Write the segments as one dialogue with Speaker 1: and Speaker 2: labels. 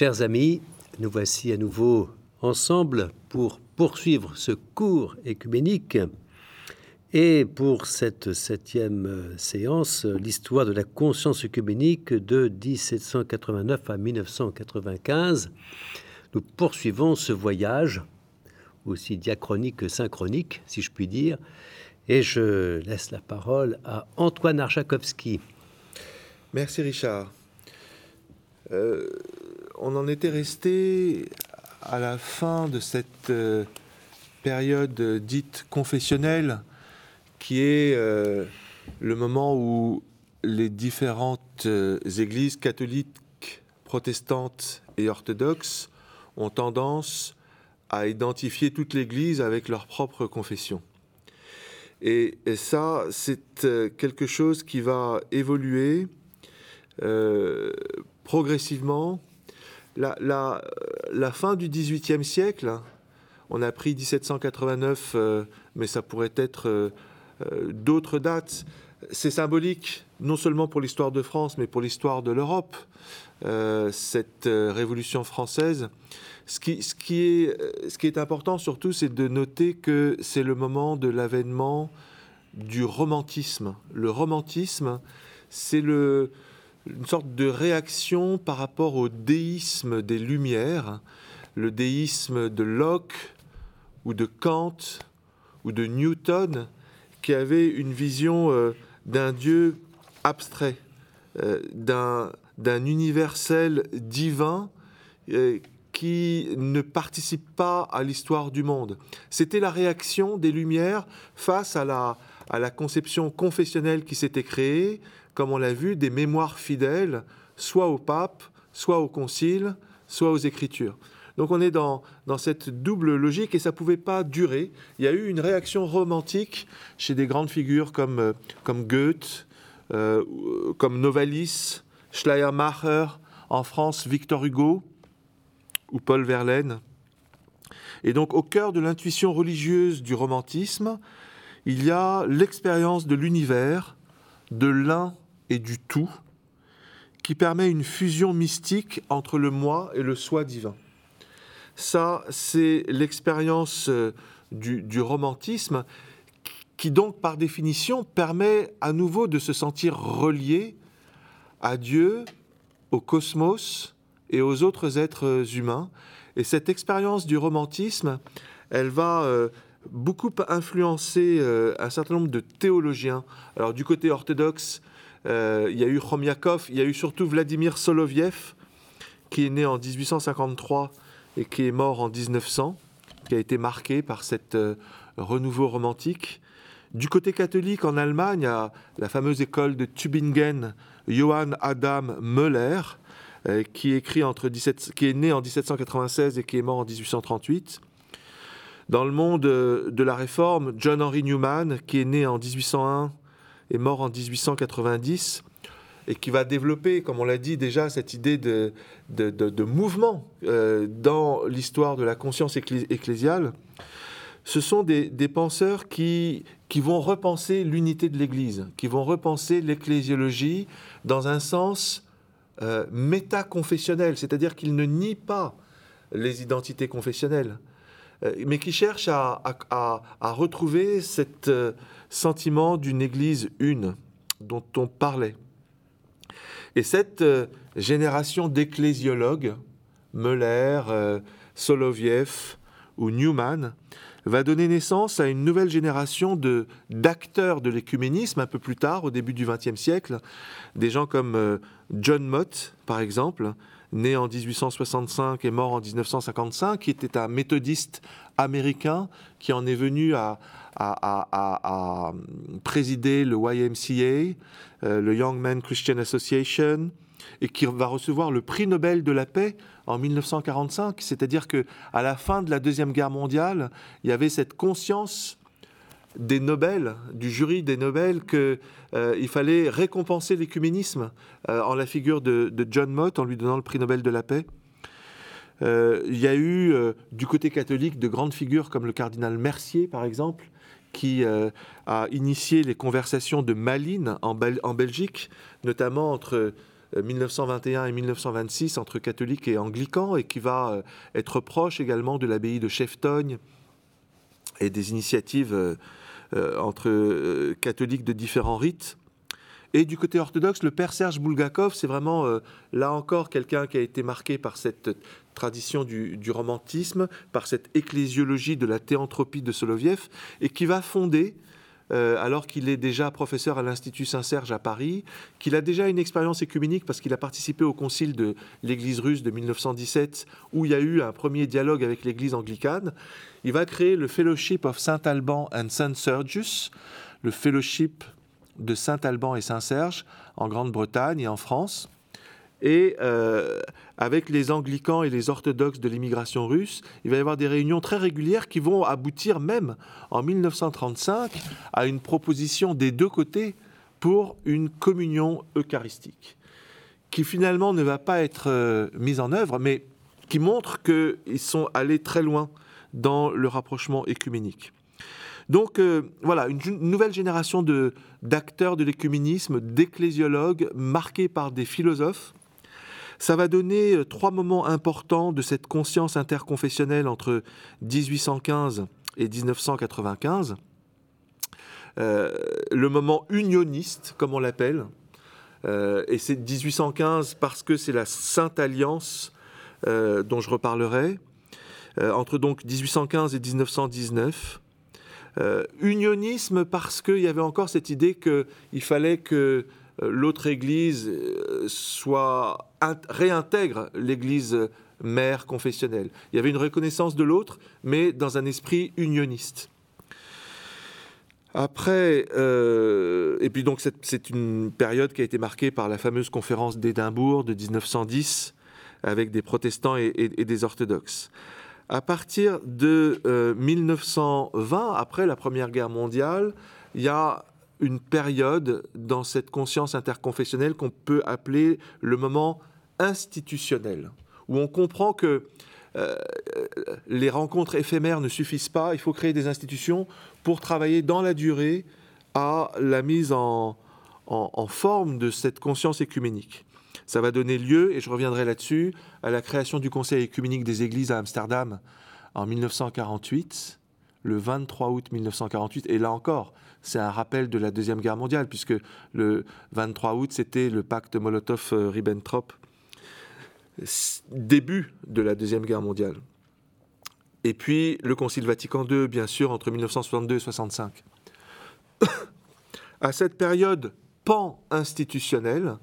Speaker 1: Chers amis, nous voici à nouveau ensemble pour poursuivre ce cours écuménique. Et pour cette septième séance, l'histoire de la conscience œcuménique de 1789 à 1995, nous poursuivons ce voyage, aussi diachronique que synchronique, si je puis dire, et je laisse la parole à Antoine Archakovski.
Speaker 2: Merci Richard. Euh, on en était resté à la fin de cette euh, période dite confessionnelle, qui est euh, le moment où les différentes églises catholiques, protestantes et orthodoxes ont tendance à identifier toute l'Église avec leur propre confession. Et, ça, c'est quelque chose qui va évoluer progressivement la, fin du XVIIIe siècle, on a pris 1789, euh, mais ça pourrait être euh, euh, d'autres dates. C'est symbolique, non seulement pour l'histoire de France, mais pour l'histoire de l'Europe, cette révolution française. Ce qui est important surtout, c'est de noter que c'est le moment de l'avènement du romantisme. Le romantisme, c'est le, une sorte de réaction par rapport au déisme des Lumières, le déisme de Locke ou de Kant ou de Newton, qui avait une vision euh, d'un Dieu abstrait, euh, d'un universel divin euh, qui ne participe pas à l'histoire du monde. C'était la réaction des Lumières face à la, à la conception confessionnelle qui s'était créée, comme on l'a vu, des mémoires fidèles, soit au pape, soit au concile, soit aux écritures. Donc on est dans, dans cette double logique et ça ne pouvait pas durer. Il y a eu une réaction romantique chez des grandes figures comme, euh, comme Goethe, euh, comme Novalis, Schleiermacher, en France Victor Hugo ou Paul Verlaine. Et donc au cœur de l'intuition religieuse du romantisme, il y a l'expérience de l'univers, de l'un et du tout, qui permet une fusion mystique entre le moi et le soi divin. Ça, c'est l'expérience euh, du, romantisme qui donc, par définition, permet à nouveau de se sentir relié à Dieu, au cosmos et aux autres êtres humains. Et cette expérience du romantisme, elle va euh, beaucoup influencer euh, un certain nombre de théologiens. Alors du côté orthodoxe, euh, il y a eu Khomiakov, il y a eu surtout Vladimir Soloviev, qui est né en 1853 et qui est mort en 1900, qui a été marqué par cette euh, renouveau romantique. Du côté catholique, en Allemagne, a la fameuse école de Tübingen, Johann Adam Möller, euh, qui, écrit entre 17, qui est né en 1796 et qui est mort en 1838. Dans le monde de la Réforme, John Henry Newman, qui est né en 1801 est mort en 1890 et qui va développer, comme on l'a dit déjà, cette idée de, de, mouvement euh, dans l'histoire de la conscience ecclésiale, ce sont des, penseurs qui, qui vont repenser l'unité de l'Église, qui vont repenser l'ecclésiologie dans un sens euh, métaconfessionnel, c'est-à-dire qu'ils ne nient pas les identités confessionnelles, mais qui cherchent à, retrouver cette euh, sentiment d'une Église une dont on parlait. Et cette euh, génération d'ecclésiologues, Müller, euh, Soloviev ou Newman, va donner naissance à une nouvelle génération d'acteurs de l'écuménisme un peu plus tard, au début du XXe siècle, des gens comme euh, John Mott, par exemple, né en 1865 et mort en 1955, qui était un méthodiste américain qui en est venu à, présider le YMCA, euh, le Young Men Christian Association, et qui va recevoir le prix Nobel de la paix en 1945. C'est-à-dire que à la fin de la deuxième guerre mondiale, il y avait cette conscience des Nobel, du jury des Nobel, qu'il euh, fallait récompenser l'écuménisme euh, en la figure de, John Mott en lui donnant le prix Nobel de la paix. il y a eu du côté catholique de grandes figures comme le cardinal Mercier, par exemple, qui euh, a initié les conversations de Malines en, Belgique, notamment entre 1921 et 1926 entre catholiques et anglicans et qui va être proche également de l'abbaye de Cheftogne et des initiatives entre catholiques de différents rites. Et du côté orthodoxe, le père Serge Bulgakov, c'est vraiment, euh, là encore, quelqu'un qui a été marqué par cette tradition du, romantisme, par cette ecclésiologie de la théanthropie de Soloviev, et qui va fonder, euh, alors qu'il est déjà professeur à l'Institut Saint-Serge à Paris, qu'il a déjà une expérience écuménique parce qu'il a participé au concile de l'Église russe de 1917, où il y a eu un premier dialogue avec l'Église anglicane. Il va créer le Fellowship of Saint Alban and Saint Sergius, le fellowship de Saint-Alban et Saint-Serge en Grande-Bretagne et en France. Et euh, avec les anglicans et les orthodoxes de l'immigration russe, il va y avoir des réunions très régulières qui vont aboutir même en 1935 à une proposition des deux côtés pour une communion eucharistique, qui finalement ne va pas être euh, mise en œuvre, mais qui montre qu'ils sont allés très loin dans le rapprochement écuménique. Donc euh, voilà, une, nouvelle génération d'acteurs de, l'écuménisme, d'ecclésiologues marqués par des philosophes. Ça va donner euh, trois moments importants de cette conscience interconfessionnelle entre 1815 et 1995. Euh, le moment unioniste, comme on l'appelle, et c'est 1815 parce que c'est la Sainte Alliance dont je reparlerai, entre donc 1815 et 1919. Euh, unionisme parce qu'il y avait encore cette idée qu'il fallait que euh, l'autre Église euh, soit réintègre l'Église mère confessionnelle. Il y avait une reconnaissance de l'autre, mais dans un esprit unioniste. Après, et puis donc c'est une période qui a été marquée par la fameuse conférence d'Édimbourg de 1910 avec des protestants et des orthodoxes. À partir de 1920, euh, après la Première Guerre mondiale, il y a une période dans cette conscience interconfessionnelle qu'on peut appeler le moment institutionnel, où on comprend que euh, les rencontres éphémères ne suffisent pas, il faut créer des institutions pour travailler dans la durée à la mise en, en forme de cette conscience écuménique. Ça va donner lieu, et je reviendrai là-dessus, à la création du Conseil écuménique des Églises à Amsterdam en 1948, le 23 août 1948. Et là encore, c'est un rappel de la Deuxième Guerre mondiale, puisque le 23 août, c'était le pacte Molotov-Ribbentrop, début de la Deuxième Guerre mondiale. Et puis le Concile Vatican II, bien sûr, entre 1962 et 1965. à cette période pan-institutionnelle,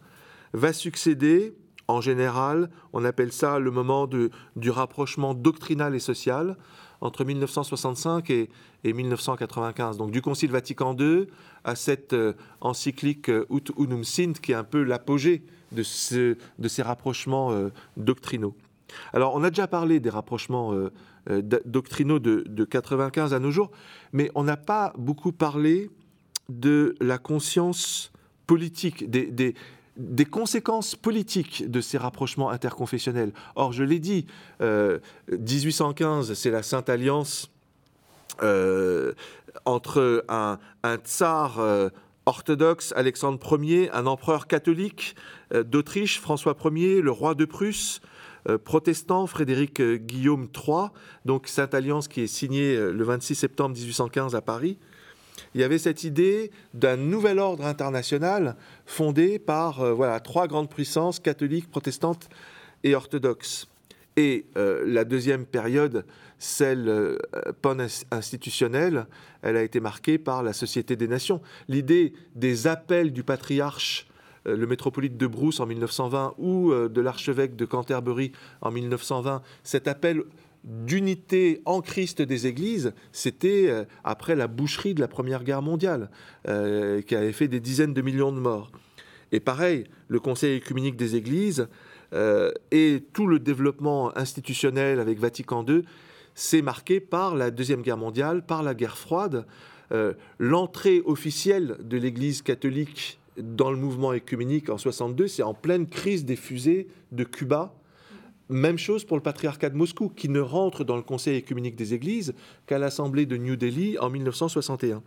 Speaker 2: va succéder, en général, on appelle ça le moment du rapprochement doctrinal et social entre 1965 et, 1995. Donc du Concile Vatican II à cette euh, encyclique euh, Ut Unum Sint, qui est un peu l'apogée de, ce, de, ces rapprochements euh, doctrinaux. Alors on a déjà parlé des rapprochements doctrinaux de, de 95 à nos jours, mais on n'a pas beaucoup parlé de la conscience politique, des, des conséquences politiques de ces rapprochements interconfessionnels. Or, je l'ai dit, 1815, euh, c'est la Sainte Alliance euh, entre un, tsar euh, orthodoxe, Alexandre Ier, un empereur catholique d'Autriche, François Ier, le roi de Prusse, protestant, Frédéric Guillaume III, donc Sainte Alliance qui est signée le 26 septembre 1815 à Paris il y avait cette idée d'un nouvel ordre international fondé par euh, voilà, trois grandes puissances, catholiques, protestantes et orthodoxes. Et euh, la deuxième période, celle euh, pan-institutionnelle, elle a été marquée par la Société des Nations. L'idée des appels du patriarche, le métropolite de Brousse en 1920 ou de l'archevêque de Canterbury en 1920, cet appel d'unité en Christ des églises, c'était euh, après la boucherie de la Première Guerre mondiale, euh, qui avait fait des dizaines de millions de morts. Et pareil, le Conseil écuménique des églises euh, et tout le développement institutionnel avec Vatican II, c'est marqué par la Deuxième Guerre mondiale, par la guerre froide. L'entrée officielle de l'Église catholique dans le mouvement écuménique en 62, c'est en pleine crise des fusées de Cuba même chose pour le patriarcat de Moscou, qui ne rentre dans le Conseil écuménique des Églises qu'à l'Assemblée de New Delhi en 1961.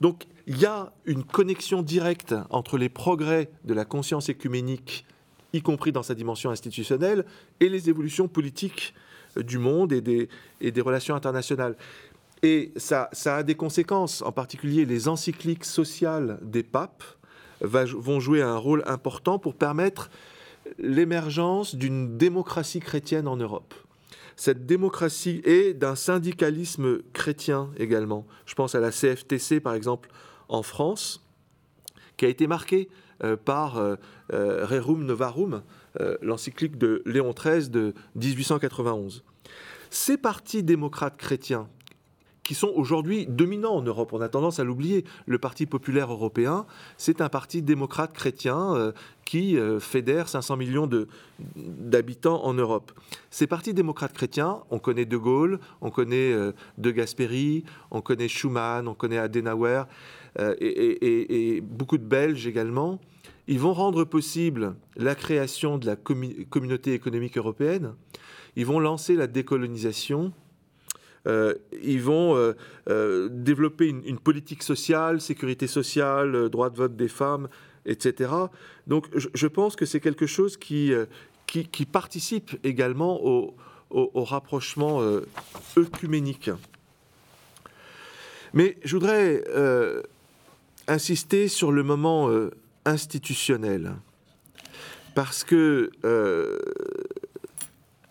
Speaker 2: Donc il y a une connexion directe entre les progrès de la conscience écuménique y compris dans sa dimension institutionnelle, et les évolutions politiques du monde et des, et des relations internationales. Et ça, ça, a des conséquences, en particulier les encycliques sociales des papes vont jouer un rôle important pour permettre l'émergence d'une démocratie chrétienne en Europe. Cette démocratie et d'un syndicalisme chrétien également. Je pense à la CFTC par exemple en France, qui a été marquée euh, par euh, euh, Rerum Novarum, l'encyclique de Léon XIII de 1891. Ces partis démocrates chrétiens qui sont aujourd'hui dominants en Europe. On a tendance à l'oublier. Le Parti populaire européen, c'est un parti démocrate chrétien qui euh, fédère 500 millions d'habitants en Europe. Ces partis démocrates chrétiens, on connaît De Gaulle, on connaît euh, De Gasperi, on connaît Schuman, on connaît Adenauer et, et, beaucoup de Belges également. Ils vont rendre possible la création de la communauté économique européenne. Ils vont lancer la décolonisation euh, ils vont euh, euh, développer une, politique sociale, sécurité sociale, droit de vote des femmes, etc. Donc je, pense que c'est quelque chose qui, qui, participe également au, au, rapprochement œcuménique. Mais je voudrais insister sur le moment institutionnel, parce que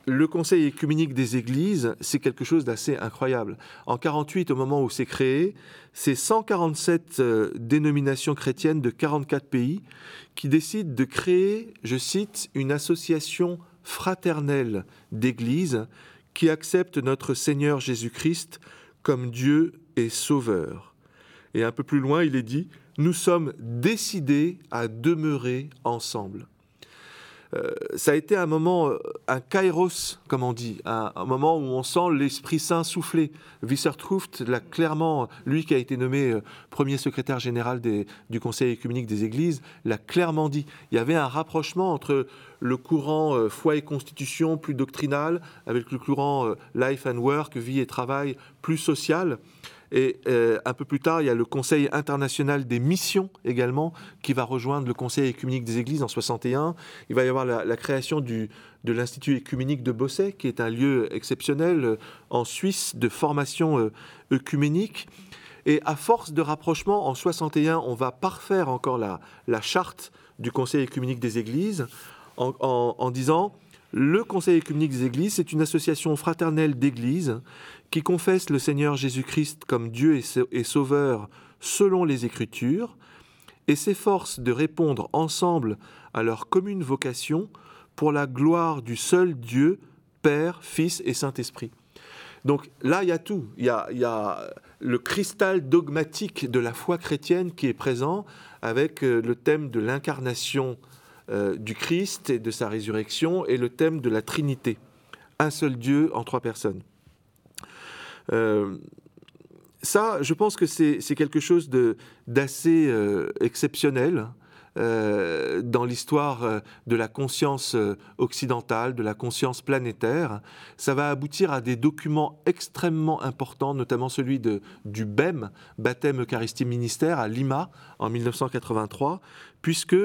Speaker 2: le Conseil écuménique des Églises, c'est quelque chose d'assez incroyable. En 48, au moment où c'est créé, c'est 147 euh, dénominations chrétiennes de 44 pays qui décident de créer, je cite, une association fraternelle d'Églises qui accepte notre Seigneur Jésus-Christ comme Dieu et Sauveur. Et un peu plus loin, il est dit, nous sommes décidés à demeurer ensemble. Euh, ça a été un moment, euh, un kairos, comme on dit, un, moment où on sent l'Esprit Saint souffler. Wissertruft l'a clairement, lui qui a été nommé euh, premier secrétaire général du Conseil écuménique des Églises, l'a clairement dit. Il y avait un rapprochement entre le courant foi et constitution plus doctrinal avec le courant life and work, vie et travail plus social. Et euh, un peu plus tard, il y a le Conseil international des missions également, qui va rejoindre le Conseil écuménique des Églises en 61. Il va y avoir la, création du, de l'Institut écuménique de Bosset, qui est un lieu exceptionnel euh, en Suisse de formation œcuménique. Euh, Et à force de rapprochement, en 61, on va parfaire encore la, la charte du Conseil écuménique des Églises en disant le Conseil écuménique des Églises, c'est une association fraternelle d'églises qui confessent le Seigneur Jésus-Christ comme Dieu et Sauveur selon les Écritures et s'efforcent de répondre ensemble à leur commune vocation pour la gloire du seul Dieu, Père, Fils et Saint-Esprit. Donc là, il y a tout. Il y a, le cristal dogmatique de la foi chrétienne qui est présent avec euh, le thème de l'incarnation euh, du Christ et de sa résurrection et le thème de la Trinité. Un seul Dieu en trois personnes. Euh, ça, je pense que c'est quelque chose d'assez euh, exceptionnel euh, dans l'histoire de la conscience occidentale, de la conscience planétaire. Ça va aboutir à des documents extrêmement importants, notamment celui de, du BEM, Baptême Eucharistie Ministère, à Lima, en 1983, puisque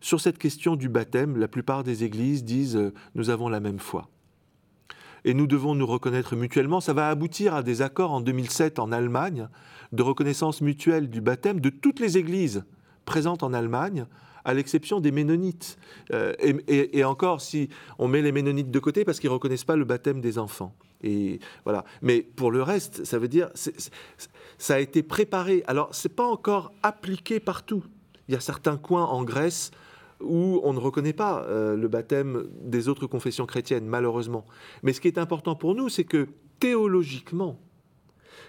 Speaker 2: sur cette question du baptême, la plupart des églises disent nous avons la même foi et nous devons nous reconnaître mutuellement. Ça va aboutir à des accords en 2007 en Allemagne de reconnaissance mutuelle du baptême de toutes les églises présentes en Allemagne, à l'exception des Ménonites. Euh, et, encore, si on met les Ménonites de côté parce qu'ils ne reconnaissent pas le baptême des enfants. Et voilà. Mais pour le reste, ça veut dire ça a été préparé. Alors, c'est pas encore appliqué partout. Il y a certains coins en Grèce où on ne reconnaît pas euh, le baptême des autres confessions chrétiennes, malheureusement. Mais ce qui est important pour nous, c'est que théologiquement,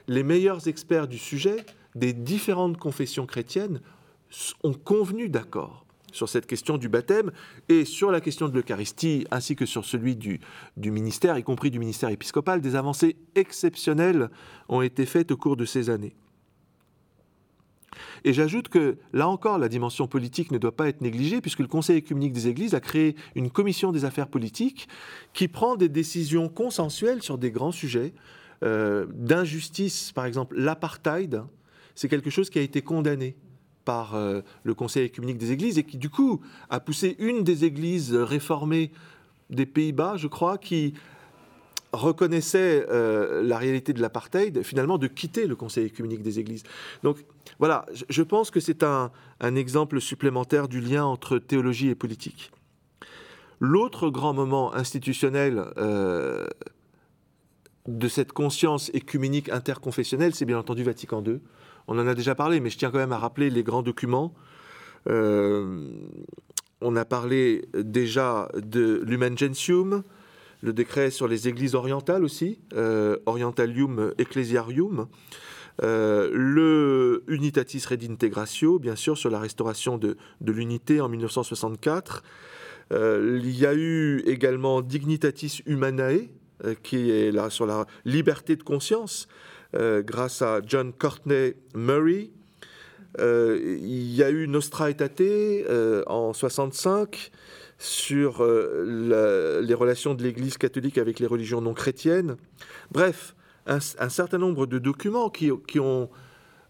Speaker 2: les meilleurs experts du sujet des différentes confessions chrétiennes ont convenu d'accord sur cette question du baptême et sur la question de l'Eucharistie, ainsi que sur celui du, ministère, y compris du ministère épiscopal. Des avancées exceptionnelles ont été faites au cours de ces années. Et j'ajoute que, là encore, la dimension politique ne doit pas être négligée, puisque le Conseil écuménique des Églises a créé une commission des affaires politiques qui prend des décisions consensuelles sur des grands sujets euh, d'injustice. Par exemple, l'apartheid, c'est quelque chose qui a été condamné par le Conseil écuménique des Églises et qui du coup a poussé une des églises réformées des Pays-Bas, je crois, qui reconnaissait la réalité de l'apartheid, finalement de quitter le Conseil écuménique des Églises. Donc voilà, je pense que c'est un, exemple supplémentaire du lien entre théologie et politique. L'autre grand moment institutionnel euh, de cette conscience écuménique interconfessionnelle, c'est bien entendu Vatican II. On en a déjà parlé, mais je tiens quand même à rappeler les grands documents. Euh, on a parlé déjà de l'Human Gentium, le décret sur les églises orientales aussi, euh, Orientalium Ecclesiarium, euh, le Unitatis Redintegratio, bien sûr, sur la restauration de, l'unité en 1964. Euh, il y a eu également Dignitatis Humanae, qui est là sur la liberté de conscience, grâce à John Courtney Murray. il y a eu Nostra Aetate en 65 sur les relations de l'Église catholique avec les religions non chrétiennes. Bref, un, certain nombre de documents qui, ont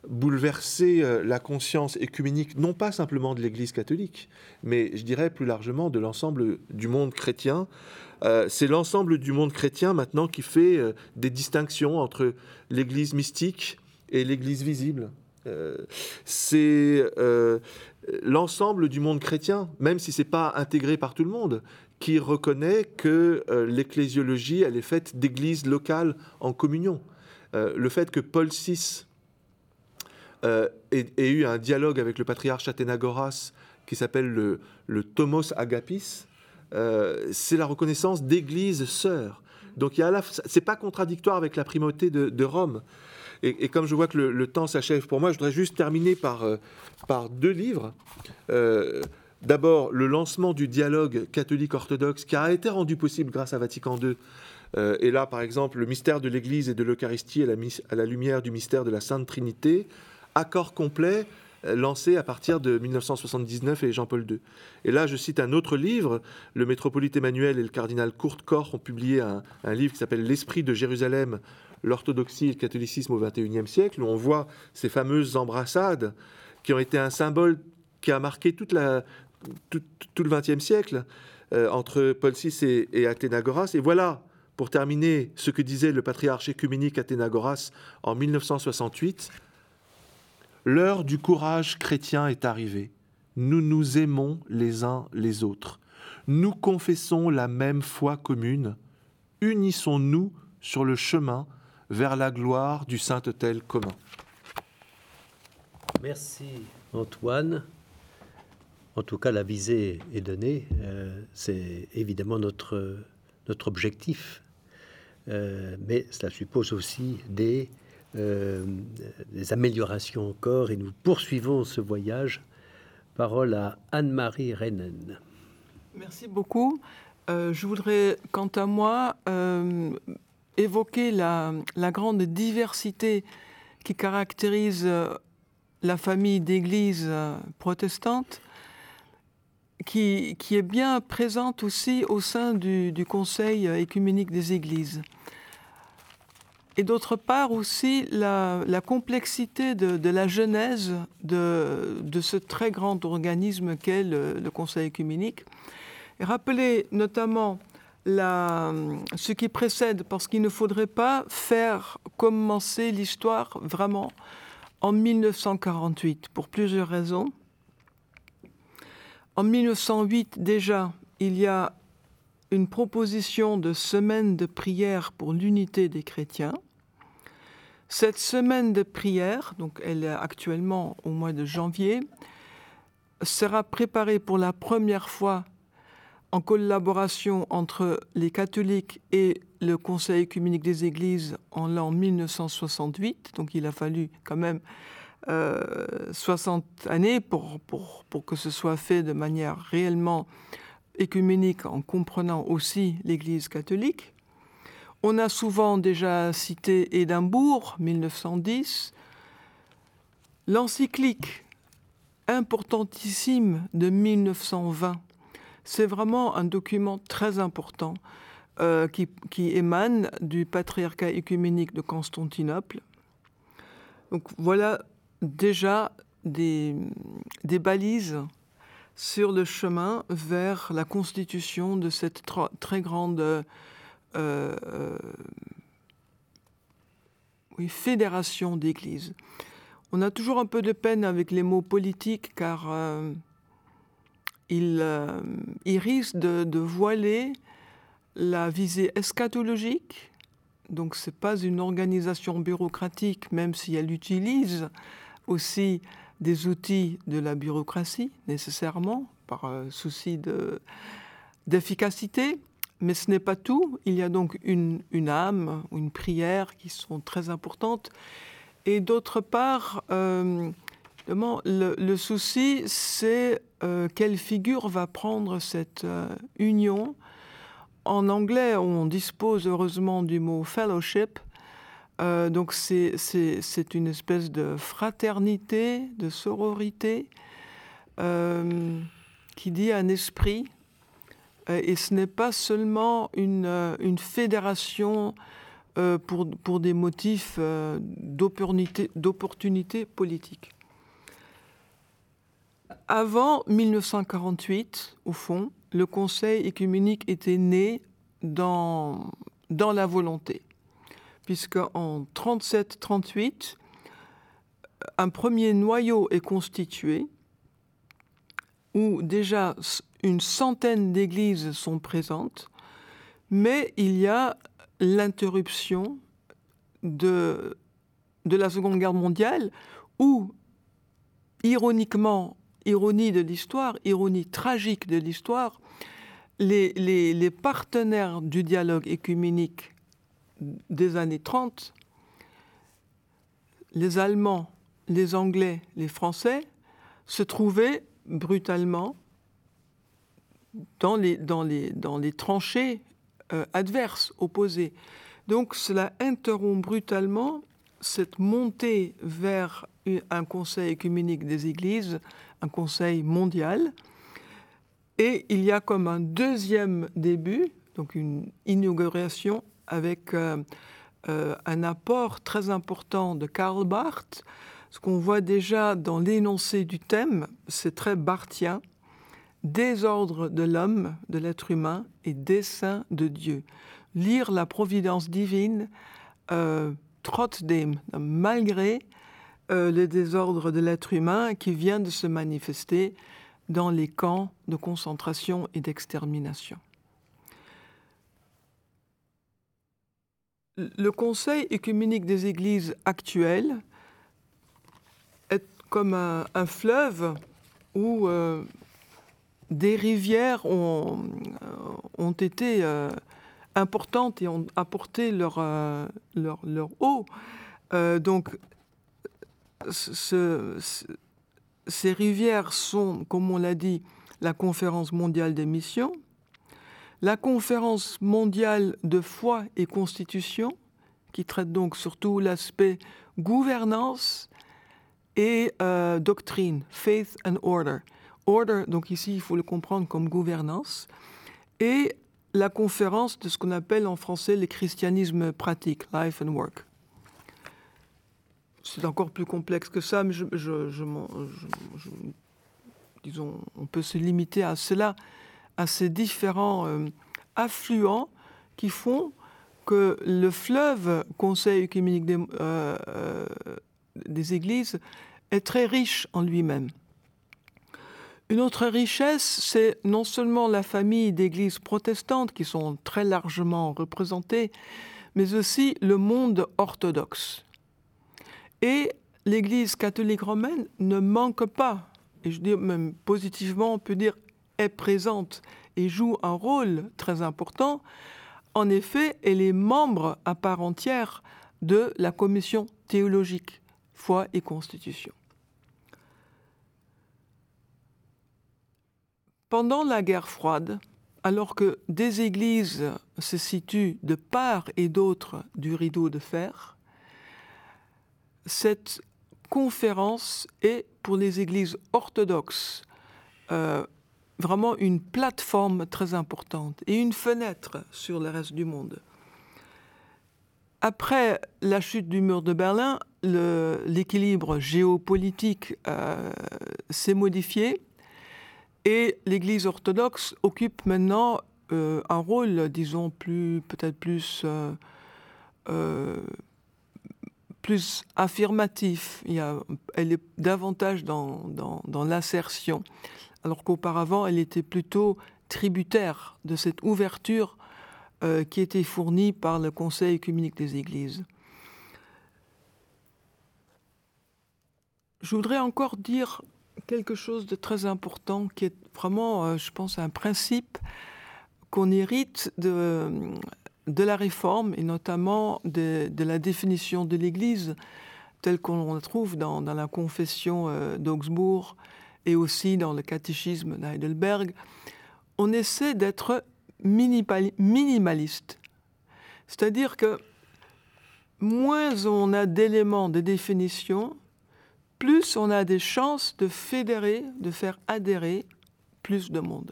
Speaker 2: bouleversé euh, la conscience écuménique, non pas simplement de l'Église catholique, mais je dirais plus largement de l'ensemble du monde chrétien. Euh, c'est l'ensemble du monde chrétien maintenant qui fait euh, des distinctions entre l'Église mystique et l'Église visible. c'est l'ensemble du monde chrétien, même si c'est pas intégré par tout le monde, qui reconnaît que l'ecclésiologie, elle est faite d'églises locales en communion. Le fait que Paul VI euh, ait, eu un dialogue avec le patriarche Athénagoras qui s'appelle le, le, Tomos Agapis, c'est la reconnaissance d'églises sœurs. Donc, ce n'est pas contradictoire avec la primauté de, Rome. Et, comme je vois que le, temps s'achève pour moi, je voudrais juste terminer par, par deux livres. D'abord, le lancement du dialogue catholique-orthodoxe qui a été rendu possible grâce à Vatican II. Euh, et là, par exemple, le mystère de l'Église et de l'Eucharistie à, la lumière du mystère de la Sainte Trinité, accord complet euh, lancé à partir de 1979 et Jean-Paul II. Et là, je cite un autre livre. Le métropolite Emmanuel et le cardinal Kurt Koch ont publié un, livre qui s'appelle L'Esprit de Jérusalem, l'orthodoxie et le catholicisme au XXIe siècle, où on voit ces fameuses embrassades qui ont été un symbole qui a marqué tout, le XXe siècle euh, entre Paul VI et, Athénagoras. Et voilà, pour terminer, ce que disait le patriarche écuménique Athénagoras en 1968. L'heure du courage chrétien est arrivée. Nous nous aimons les uns les autres. Nous confessons la même foi commune. Unissons-nous sur le chemin vers la gloire du saint-autel commun.
Speaker 1: Merci Antoine. En tout cas, la visée est donnée. Euh, c'est évidemment notre, notre objectif. Euh, mais cela suppose aussi des, euh, des, améliorations encore. Et nous poursuivons ce voyage. Parole à Anne-Marie Rennen.
Speaker 3: Merci beaucoup. je voudrais, quant à moi, évoquer la, la, grande diversité qui caractérise la famille d'églises protestantes qui, est bien présente aussi au sein du, Conseil écuménique des Églises. Et d'autre part aussi la, complexité de, la genèse de, ce très grand organisme qu'est le, Conseil écuménique. Et rappeler notamment ce qui précède, parce qu'il ne faudrait pas faire commencer l'histoire vraiment en 1948, pour plusieurs raisons. En 1908 déjà, il y a une proposition de semaine de prière pour l'unité des chrétiens. Cette semaine de prière, donc elle est actuellement au mois de janvier, sera préparée pour la première fois en collaboration entre les catholiques et le Conseil œcuménique des Églises en l'an 1968. Donc il a fallu quand même 60 euh, années pour, pour, pour, que ce soit fait de manière réellement écuménique en comprenant aussi l'Église catholique. On a souvent déjà cité Édimbourg, 1910, l'encyclique importantissime de 1920. C'est vraiment un document très important euh, qui, émane du patriarcat écuménique de Constantinople. Donc voilà déjà des balises sur le chemin vers la constitution de cette très grande euh, euh, fédération d'églises. On a toujours un peu de peine avec les mots politiques car euh, ils, risquent de, voiler la visée eschatologique. Donc ce n'est pas une organisation bureaucratique, même si elle utilise aussi des outils de la bureaucratie, nécessairement, par souci d'efficacité. Mais ce n'est pas tout. Il y a donc une, une, âme, une prière qui sont très importantes. Et d'autre part, euh, le, souci, c'est euh, quelle figure va prendre cette union. En anglais, on dispose heureusement du mot fellowship, euh, donc c'est une espèce de fraternité, de sororité, euh, qui dit un esprit. Euh, et ce n'est pas seulement une, une fédération pour, pour, des motifs d'opportunité politique. Avant 1948, au fond, le Conseil écuménique était né dans, dans la volonté puisque en 37-38, un premier noyau est constitué où déjà une centaine d'églises sont présentes, mais il y a l'interruption de, la Seconde Guerre mondiale où, ironiquement, ironie de l'histoire, ironie tragique de l'histoire, les, partenaires du dialogue écuménique des années 30, les Allemands, les Anglais, les Français se trouvaient brutalement dans les, dans les, dans les tranchées euh, adverses, opposées. Donc cela interrompt brutalement cette montée vers un conseil écuménique des églises, un conseil mondial. Et il y a comme un deuxième début, donc une inauguration avec euh, euh, un apport très important de Karl Barth. Ce qu'on voit déjà dans l'énoncé du thème, c'est très barthien, désordre de l'homme, de l'être humain, et dessein de Dieu. Lire la providence divine, euh, trotzdem, malgré euh, le désordre de l'être humain qui vient de se manifester dans les camps de concentration et d'extermination. le Conseil écuménique des Églises actuel est comme un, fleuve où euh, des rivières ont, euh, été euh, importantes et ont apporté leur, leur, eau. donc, ces rivières sont, comme on l'a dit, la conférence mondiale des missions, la conférence mondiale de foi et constitution, qui traite donc surtout l'aspect gouvernance et euh, doctrine, faith and order. Order, donc ici, il faut le comprendre comme gouvernance. Et la conférence de ce qu'on appelle en français le christianisme pratique, life and work. C'est encore plus complexe que ça, mais je, disons, on peut se limiter à cela à ces différents euh, affluents qui font que le fleuve Conseil œcuménique des, euh, euh, des Églises est très riche en lui-même. Une autre richesse, c'est non seulement la famille d'églises protestantes qui sont très largement représentées, mais aussi le monde orthodoxe. Et l'Église catholique romaine ne manque pas, et je dis même positivement, on peut dire est présente et joue un rôle très important. En effet, elle est membre à part entière de la commission théologique foi et constitution. Pendant la guerre froide, alors que des églises se situent de part et d'autre du rideau de fer, cette conférence est pour les églises orthodoxes euh, vraiment une plateforme très importante et une fenêtre sur le reste du monde. Après la chute du mur de Berlin, l'équilibre géopolitique euh, s'est modifié et l'Église orthodoxe occupe maintenant euh, un rôle, disons, plus peut-être plus euh, plus affirmatif. Elle est davantage dans, dans, dans l'assertion, alors qu'auparavant, elle était plutôt tributaire de cette ouverture qui était fournie par le Conseil œcuménique des Églises. Je voudrais encore dire quelque chose de très important qui est vraiment, euh, je pense, un principe qu'on hérite de, la réforme et notamment de, la définition de l'Église telle qu'on la trouve dans, la confession euh, d'Augsbourg et aussi dans le catéchisme d'Heidelberg. On essaie d'être minimaliste. C'est-à-dire que moins on a d'éléments de définition, plus on a des chances de fédérer, de faire adhérer plus de monde.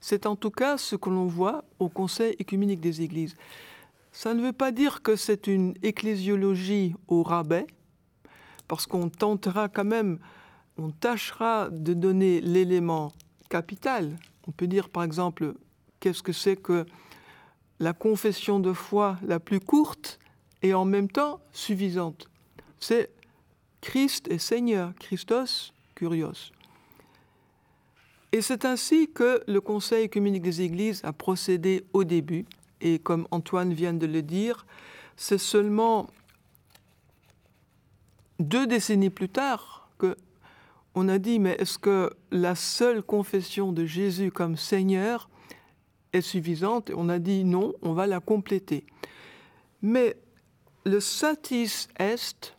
Speaker 3: C'est en tout cas ce que l'on voit au Conseil écuménique des Églises. Ça ne veut pas dire que c'est une ecclésiologie au rabais, parce qu'on tentera quand même, on tâchera de donner l'élément capital. On peut dire par exemple, qu'est-ce que c'est que la confession de foi la plus courte et en même temps suffisante C'est Christ est Seigneur, Christos, Curios. Et c'est ainsi que le Conseil communique des Églises a procédé au début. Et comme Antoine vient de le dire, c'est seulement deux décennies plus tard que on a dit mais est-ce que la seule confession de Jésus comme Seigneur est suffisante? On a dit non, on va la compléter. Mais le satis est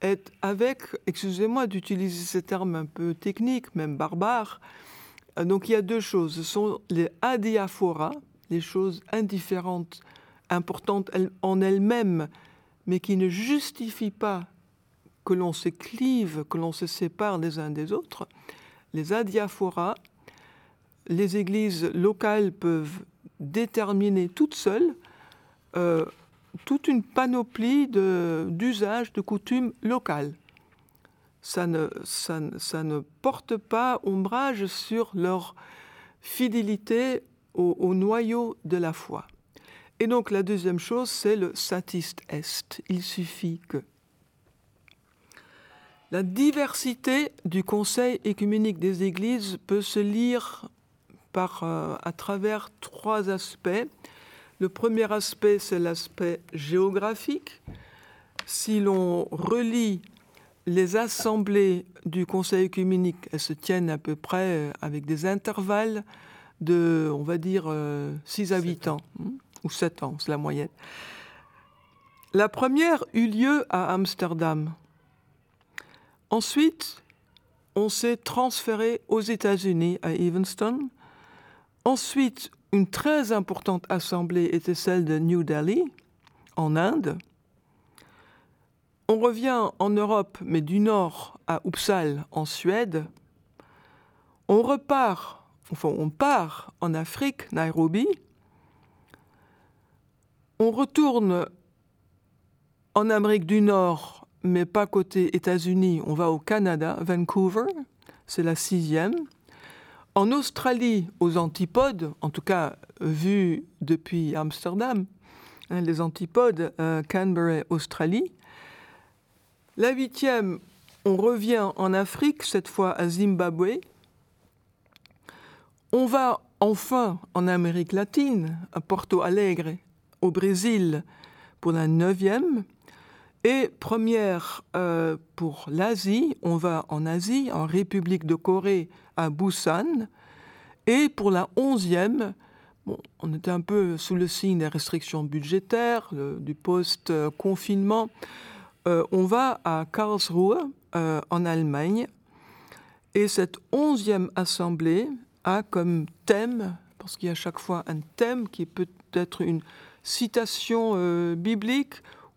Speaker 3: est avec, excusez-moi d'utiliser ces termes un peu techniques, même barbares, euh, donc il y a deux choses. Ce sont les adiaphora, les choses indifférentes, importantes en elles-mêmes, mais qui ne justifient pas que l'on se clive, que l'on se sépare les uns des autres. Les adiaphoras, les églises locales peuvent déterminer toutes seules euh, toute une panoplie d'usages, de, coutumes locales. Ça ne, ça, ne, porte pas ombrage sur leur fidélité au, noyau de la foi. Et donc la deuxième chose, c'est le satiste est. Il suffit que. La diversité du Conseil écuménique des Églises peut se lire par, euh, à travers trois aspects. Le premier aspect, c'est l'aspect géographique. Si l'on relie les assemblées du Conseil œcuménique, elles se tiennent à peu près euh, avec des intervalles de, on va dire, 6 euh, habitants, hein, ou 7 ans, c'est la moyenne. La première eut lieu à Amsterdam. Ensuite, on s'est transféré aux États-Unis, à Evanston. Ensuite, une très importante assemblée était celle de New Delhi, en Inde. On revient en Europe, mais du nord à Uppsala, en Suède. On repart, enfin on part en Afrique, Nairobi. On retourne en Amérique du Nord, mais pas côté États-Unis. On va au Canada, Vancouver, c'est la sixième. En Australie, aux antipodes, en tout cas vu depuis Amsterdam, hein, les antipodes euh, Canberra, Australie. La huitième, on revient en Afrique, cette fois à Zimbabwe. On va enfin en Amérique latine, à Porto Alegre, au Brésil, pour la neuvième. Et première euh, pour l'Asie, on va en Asie, en République de Corée, à Busan. Et pour la onzième, bon, on était un peu sous le signe des restrictions budgétaires, du post-confinement. Euh, on va à Karlsruhe, euh, en Allemagne. Et cette onzième assemblée a comme thème, parce qu'il y a chaque fois un thème qui peut être une citation biblique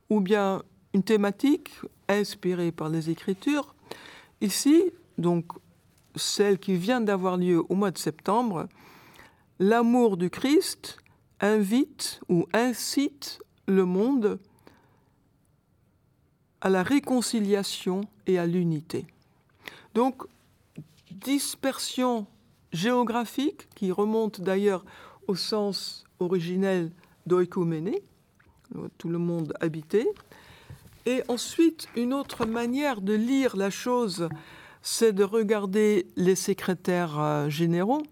Speaker 3: ou bien une thématique inspirée par les Écritures. Ici, donc, celle qui vient d'avoir lieu au mois de septembre, l'amour du Christ invite ou incite le monde à la réconciliation et à l'unité. Donc, dispersion géographique qui remonte d'ailleurs au sens originel d'oikoumene, tout le monde habité. Et ensuite, une autre manière de lire la chose, c'est de regarder les secrétaires euh, généraux.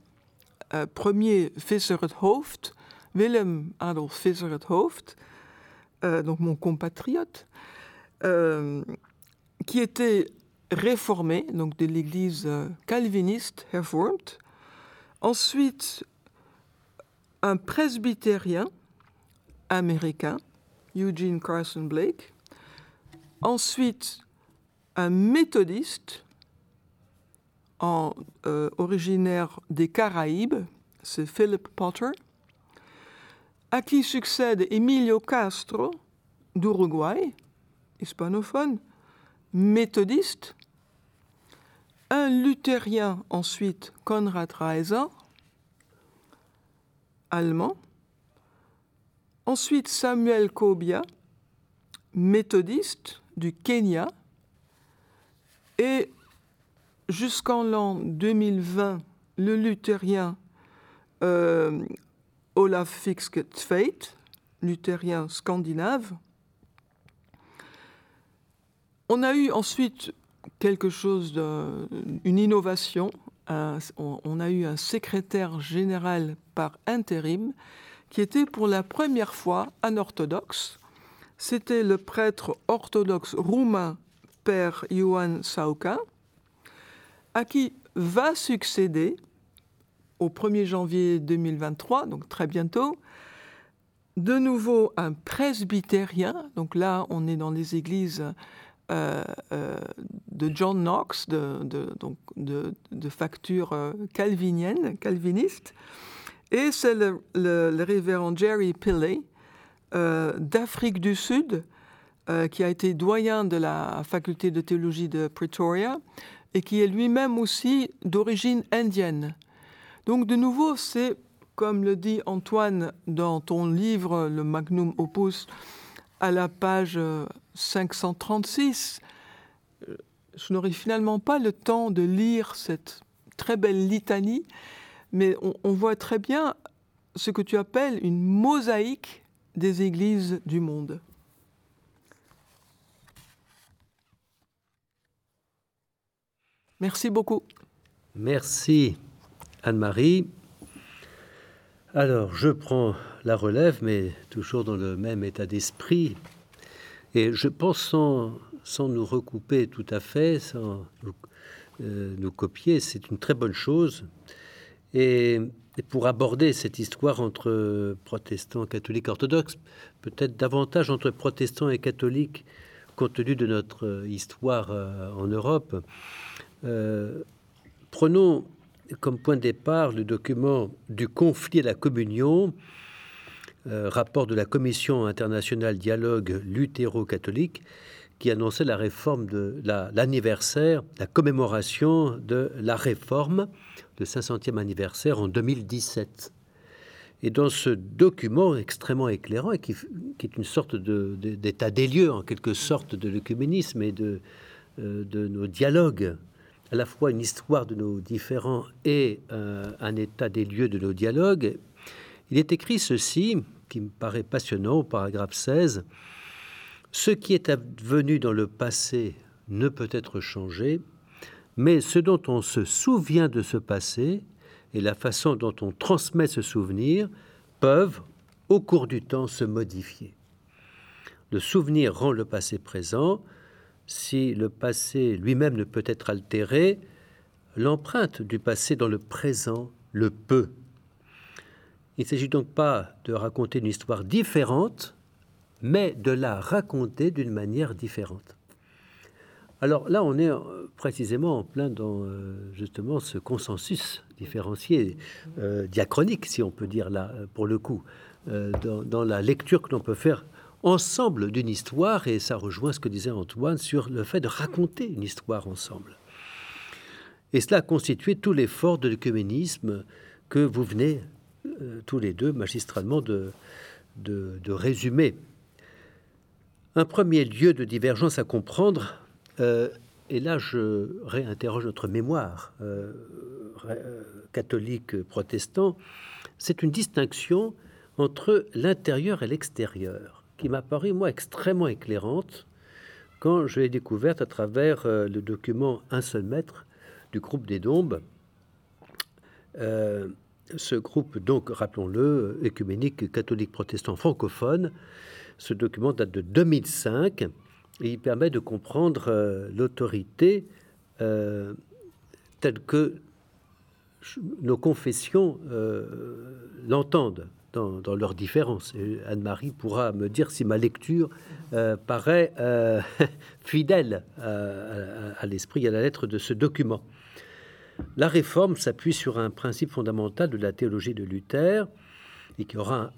Speaker 3: Euh, premier, Visseret Hoofd, Willem Adolf Hoofd, euh, donc mon compatriote, qui était réformé, donc de l'église calviniste hervormd. Ensuite, un presbytérien américain, Eugene Carson Blake. Ensuite, un méthodiste euh, originaire des Caraïbes, c'est Philip Potter, à qui succède Emilio Castro d'Uruguay, hispanophone, méthodiste, un luthérien ensuite, Konrad Reiser, allemand, ensuite Samuel Kobia, méthodiste du Kenya, et jusqu'en l'an 2020, le luthérien euh, Olaf Fixket-Tveit, luthérien scandinave. On a eu ensuite quelque chose, de, une innovation. on, a eu un secrétaire général par intérim qui était pour la première fois un orthodoxe. C'était le prêtre orthodoxe roumain Père Ioan Sauka, à qui va succéder au 1er janvier 2023, donc très bientôt, de nouveau un presbytérien. Donc là, on est dans les églises euh, euh, de John Knox, de, facture euh, calvinienne, calviniste. Et c'est le, le, révérend Jerry Pillay d'Afrique du Sud, qui a été doyen de la faculté de théologie de Pretoria et qui est lui-même aussi d'origine indienne. Donc de nouveau, c'est, comme le dit Antoine dans ton livre, le Magnum Opus, à la page 536, euh, je n'aurai finalement pas le temps de lire cette très belle litanie, mais on, voit très bien ce que tu appelles une mosaïque des églises du monde. Merci beaucoup.
Speaker 1: Merci Anne-Marie. Alors, je prends la relève, mais toujours dans le même état d'esprit. Et je pense sans, nous recouper tout à fait, sans nous, euh, copier, c'est une très bonne chose. Et, pour aborder cette histoire entre protestants, catholiques, orthodoxes, peut-être davantage entre protestants et catholiques, compte tenu de notre histoire euh, en Europe, euh, prenons comme point de départ le document du conflit à la communion, euh, rapport de la Commission internationale dialogue luthéro-catholique, qui annonçait la réforme de l'anniversaire, la, commémoration de la réforme, le 500e anniversaire en 2017. Et dans ce document extrêmement éclairant, et qui, est une sorte d'état des lieux, en quelque sorte, de l'œcuménisme et de, euh, nos dialogues à la fois une histoire de nos différents et euh, un état des lieux de nos dialogues, il est écrit ceci, qui me paraît passionnant, au paragraphe 16. Ce qui est advenu dans le passé ne peut être changé, mais ce dont on se souvient de ce passé et la façon dont on transmet ce souvenir peuvent, au cours du temps, se modifier. Le souvenir rend le passé présent, si le passé lui-même ne peut être altéré, l'empreinte du passé dans le présent le peut. Il ne s'agit donc pas de raconter une histoire différente, mais de la raconter d'une manière différente. Alors là, on est euh, précisément en plein dans euh, justement ce consensus différencié, euh, diachronique, si on peut dire là, pour le coup, dans, la lecture que l'on peut faire ensemble d'une histoire, et ça rejoint ce que disait Antoine sur le fait de raconter une histoire ensemble. Et cela a constitué tout l'effort de l'œcuménisme que vous venez tous les deux magistralement de, de, résumer. Un premier lieu de divergence à comprendre, euh, et là je réinterroge notre mémoire euh, catholique protestant, c'est une distinction entre l'intérieur et l'extérieur, qui m'a paru, moi, extrêmement éclairante quand je l'ai découverte à travers le document Un seul maître du groupe des Dombes, euh, ce groupe, donc, rappelons-le, écuménique catholique protestant francophone, ce document date de 2005 et il permet de comprendre euh, l'autorité euh, telle que nos confessions l'entendent dans, leurs différences. Anne-Marie pourra me dire si ma lecture paraît fidèle à l'esprit et à la lettre de ce document. La réforme s'appuie sur un principe fondamental de la théologie de Luther et qui aura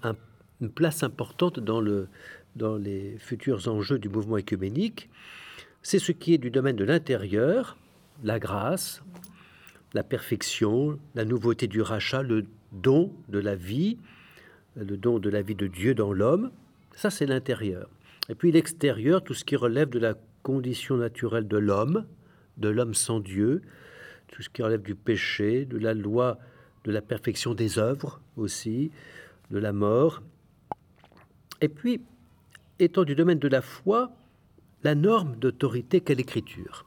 Speaker 1: une place importante dans, le, dans les futurs enjeux du mouvement écuménique. C'est ce qui est du domaine de l'intérieur, la grâce, la perfection, la nouveauté du rachat, le don de la vie, le don de la vie de Dieu dans l'homme. Ça, c'est l'intérieur. Et puis l'extérieur, tout ce qui relève de la condition naturelle de l'homme, de l'homme sans Dieu, tout ce qui relève du péché, de la loi de la perfection des œuvres aussi, de la mort. Et puis, étant du domaine de la foi, la norme d'autorité qu'est l'écriture.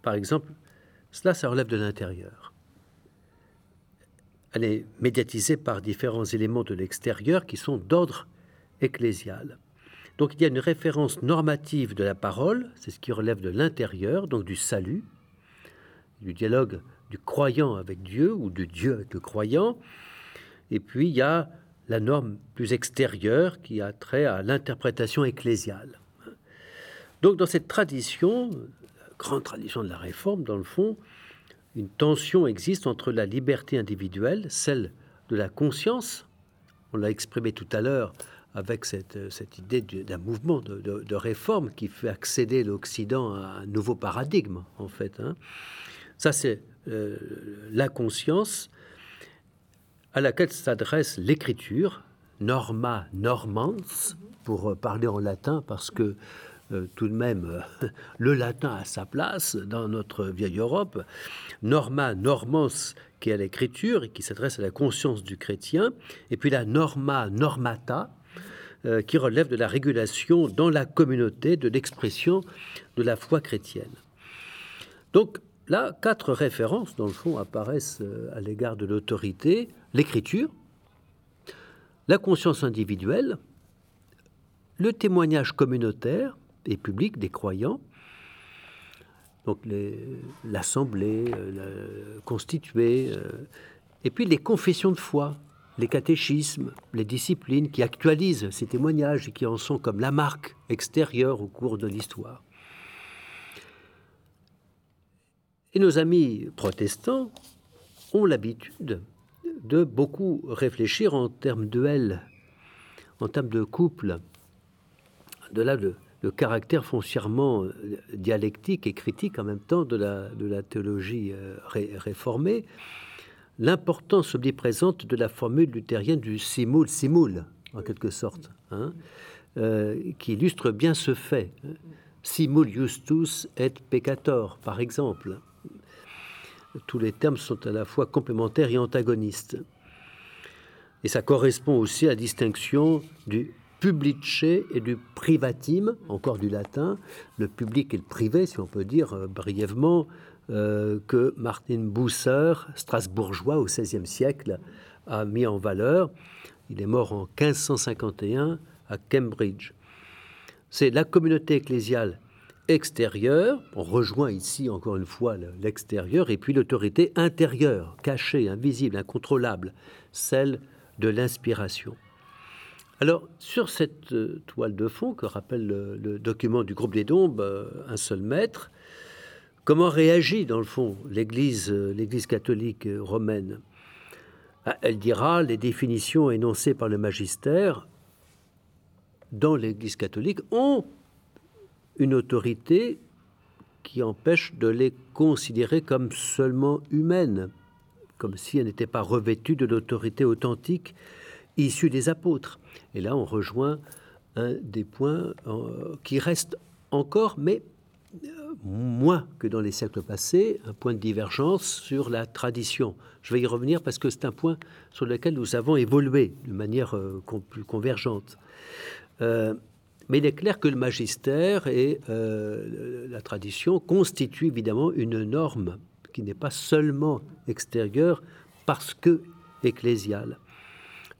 Speaker 1: Par exemple, cela, ça relève de l'intérieur. Elle est médiatisée par différents éléments de l'extérieur qui sont d'ordre ecclésial. Donc il y a une référence normative de la parole, c'est ce qui relève de l'intérieur, donc du salut, du dialogue du croyant avec Dieu ou de Dieu avec le croyant. Et puis il y a la norme plus extérieure qui a trait à l'interprétation ecclésiale. Donc dans cette tradition, la grande tradition de la réforme, dans le fond, une tension existe entre la liberté individuelle, celle de la conscience, on l'a exprimé tout à l'heure avec cette, cette idée d'un mouvement de, de, réforme qui fait accéder l'Occident à un nouveau paradigme, en fait. Hein. Ça, c'est euh, la conscience à laquelle s'adresse l'écriture, norma normans, pour euh, parler en latin, parce que euh, tout de même, le latin a sa place dans notre vieille Europe. Norma normans, qui est l'écriture et qui s'adresse à la conscience du chrétien, et puis la norma normata, qui relève de la régulation dans la communauté de l'expression de la foi chrétienne. Donc, Là, quatre références, dans le fond, apparaissent euh, à l'égard de l'autorité. L'écriture, la conscience individuelle, le témoignage communautaire et public des croyants, donc l'assemblée euh, constituée, euh, et puis les confessions de foi, les catéchismes, les disciplines qui actualisent ces témoignages et qui en sont comme la marque extérieure au cours de l'histoire. Et nos amis protestants ont l'habitude de beaucoup réfléchir en termes de elle, en termes de couple. De là le, caractère foncièrement euh, dialectique et critique en même temps de la, de la théologie euh, réformée, l'importance omniprésente de la formule luthérienne du simul simul, en quelque sorte, hein, euh, qui illustre bien ce fait. Simul justus et peccator, par exemple tous les termes sont à la fois complémentaires et antagonistes. Et ça correspond aussi à la distinction du publice et du privatim, encore du latin, le public et le privé, si on peut dire euh, brièvement, euh, que Martin Bucer, strasbourgeois au XVIe siècle, a mis en valeur. Il est mort en 1551 à Cambridge. C'est la communauté ecclésiale extérieure, on rejoint ici encore une fois l'extérieur, et puis l'autorité intérieure, cachée, invisible, incontrôlable, celle de l'inspiration. Alors, sur cette euh, toile de fond que rappelle le, document du groupe des Dombes, euh, un seul maître, comment réagit dans le fond l'Église, euh, l'Église catholique romaine? Ah, Elle dira les définitions énoncées par le magistère dans l'Église catholique ont une autorité qui empêche de les considérer comme seulement humaines, comme si elles n'étaient pas revêtues de l'autorité authentique issue des apôtres. Et là, on rejoint un des points qui reste encore, mais moins que dans les siècles passés, un point de divergence sur la tradition. Je vais y revenir parce que c'est un point sur lequel nous avons évolué de manière euh, plus convergente. Euh, mais il est clair que le magistère et euh, la tradition constituent évidemment une norme qui n'est pas seulement extérieure parce que ecclésiale.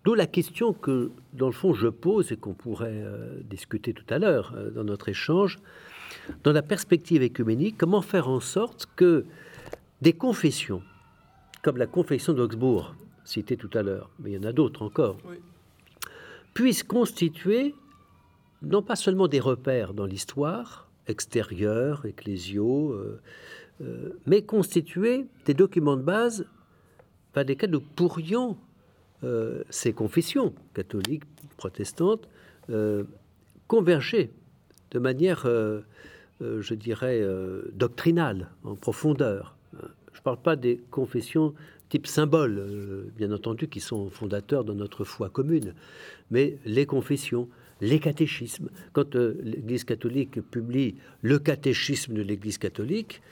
Speaker 1: D'où la question que, dans le fond, je pose et qu'on pourrait discuter tout à l'heure dans notre échange, dans la perspective écuménique, comment faire en sorte que des confessions, comme la confession d'Augsbourg, citée tout à l'heure, mais il y en a d'autres encore, puissent constituer non pas seulement des repères dans l'histoire, extérieurs, ecclésiaux, euh, euh, mais constituer des documents de base par lesquels nous pourrions, euh, ces confessions catholiques, protestantes, converger de manière je dirais, doctrinale, en profondeur. Je ne parle pas des confessions type symbole, bien entendu, qui sont fondateurs de notre foi commune, mais les confessions, les catéchismes. Quand l'Église catholique publie le catéchisme de l'Église catholique,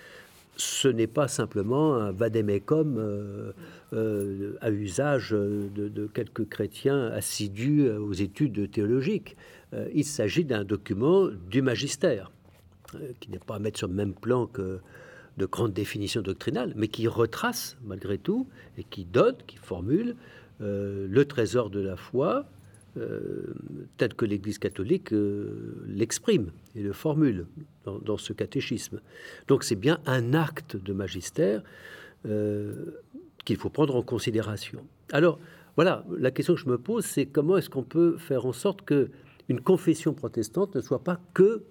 Speaker 1: ce n'est pas simplement un vadémécum à usage de, de, quelques chrétiens assidus aux études théologiques. il s'agit d'un document du magistère. Euh, qui n'est pas à mettre sur le même plan que de grandes définitions doctrinales, mais qui retrace malgré tout et qui donne, qui formule euh, le trésor de la foi euh, tel que l'Église catholique l'exprime et le formule dans, ce catéchisme. Donc c'est bien un acte de magistère qu'il faut prendre en considération. Alors voilà, la question que je me pose, c'est comment est-ce qu'on peut faire en sorte que une confession protestante ne soit pas que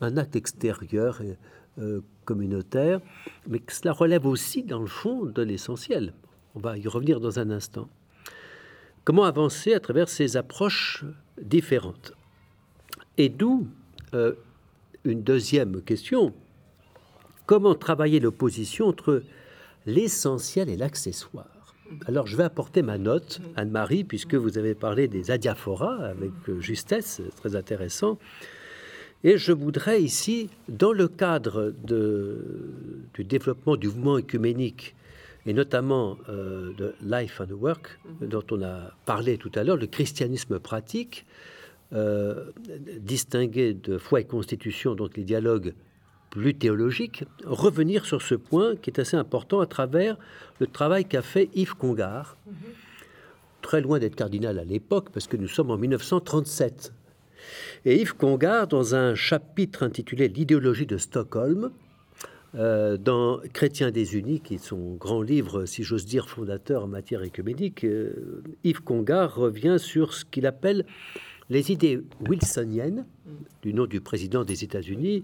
Speaker 1: un acte extérieur et euh, communautaire, mais que cela relève aussi, dans le fond, de l'essentiel. On va y revenir dans un instant. Comment avancer à travers ces approches différentes Et d'où euh, une deuxième question. Comment travailler l'opposition entre l'essentiel et l'accessoire? Alors, je vais apporter ma note, Anne-Marie, puisque vous avez parlé des adiaphoras avec justesse, très intéressant. Et je voudrais ici, dans le cadre du développement du mouvement écuménique, et notamment euh, de Life and Work, mhm. dont on a parlé tout à l'heure, le christianisme pratique, euh, distingué de foi et constitution, donc les dialogues plus théologiques, revenir sur ce point qui est assez important à travers le travail qu'a fait Yves Congar, mhm. très loin d'être cardinal à l'époque, parce que nous sommes en 1937. Et Yves Congar, dans un chapitre intitulé L'idéologie de Stockholm, euh, dans Chrétiens des Unis, qui est son grand livre, si j'ose dire, fondateur en matière écuménique, euh, Yves Congar revient sur ce qu'il appelle les idées wilsoniennes, du nom du président des États-Unis,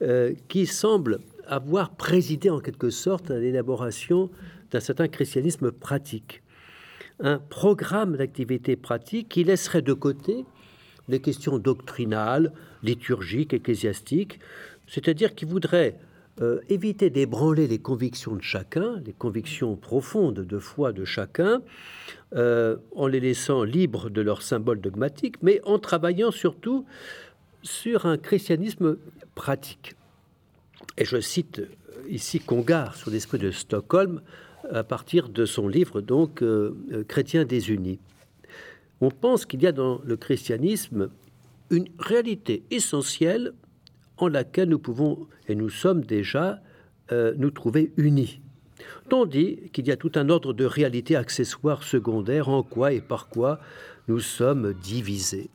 Speaker 1: euh, qui semblent avoir présidé en quelque sorte à l'élaboration d'un certain christianisme pratique. Un programme d'activité pratique qui laisserait de côté les questions doctrinales, liturgiques, ecclésiastiques, c'est-à-dire qu'il voudrait euh, éviter d'ébranler les convictions de chacun, les convictions profondes de foi de chacun, euh, en les laissant libres de leurs symboles dogmatiques, mais en travaillant surtout sur un christianisme pratique. Et je cite euh, ici Congar sur l'esprit de Stockholm à partir de son livre donc Chrétiens désunis on pense qu'il y a dans le christianisme une réalité essentielle en laquelle nous pouvons, et nous sommes déjà, euh, nous trouver unis. Tandis qu'il y a tout un ordre de réalités accessoires secondaires en quoi et par quoi nous sommes divisés.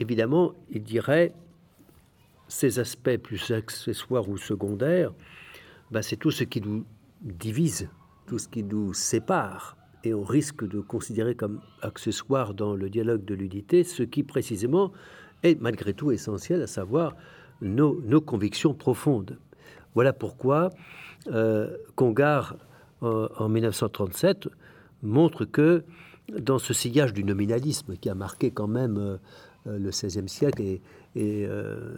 Speaker 1: Évidemment, il dirait ces aspects plus accessoires ou secondaires, ben, c'est tout ce qui nous divise, tout ce qui nous sépare et on risque de considérer comme accessoire dans le dialogue de l'unité ce qui précisément est malgré tout essentiel, à savoir nos, convictions profondes. Voilà pourquoi euh, Congar, en 1937, montre que dans ce sillage du nominalisme qui a marqué quand même euh, le XVIe siècle et, euh,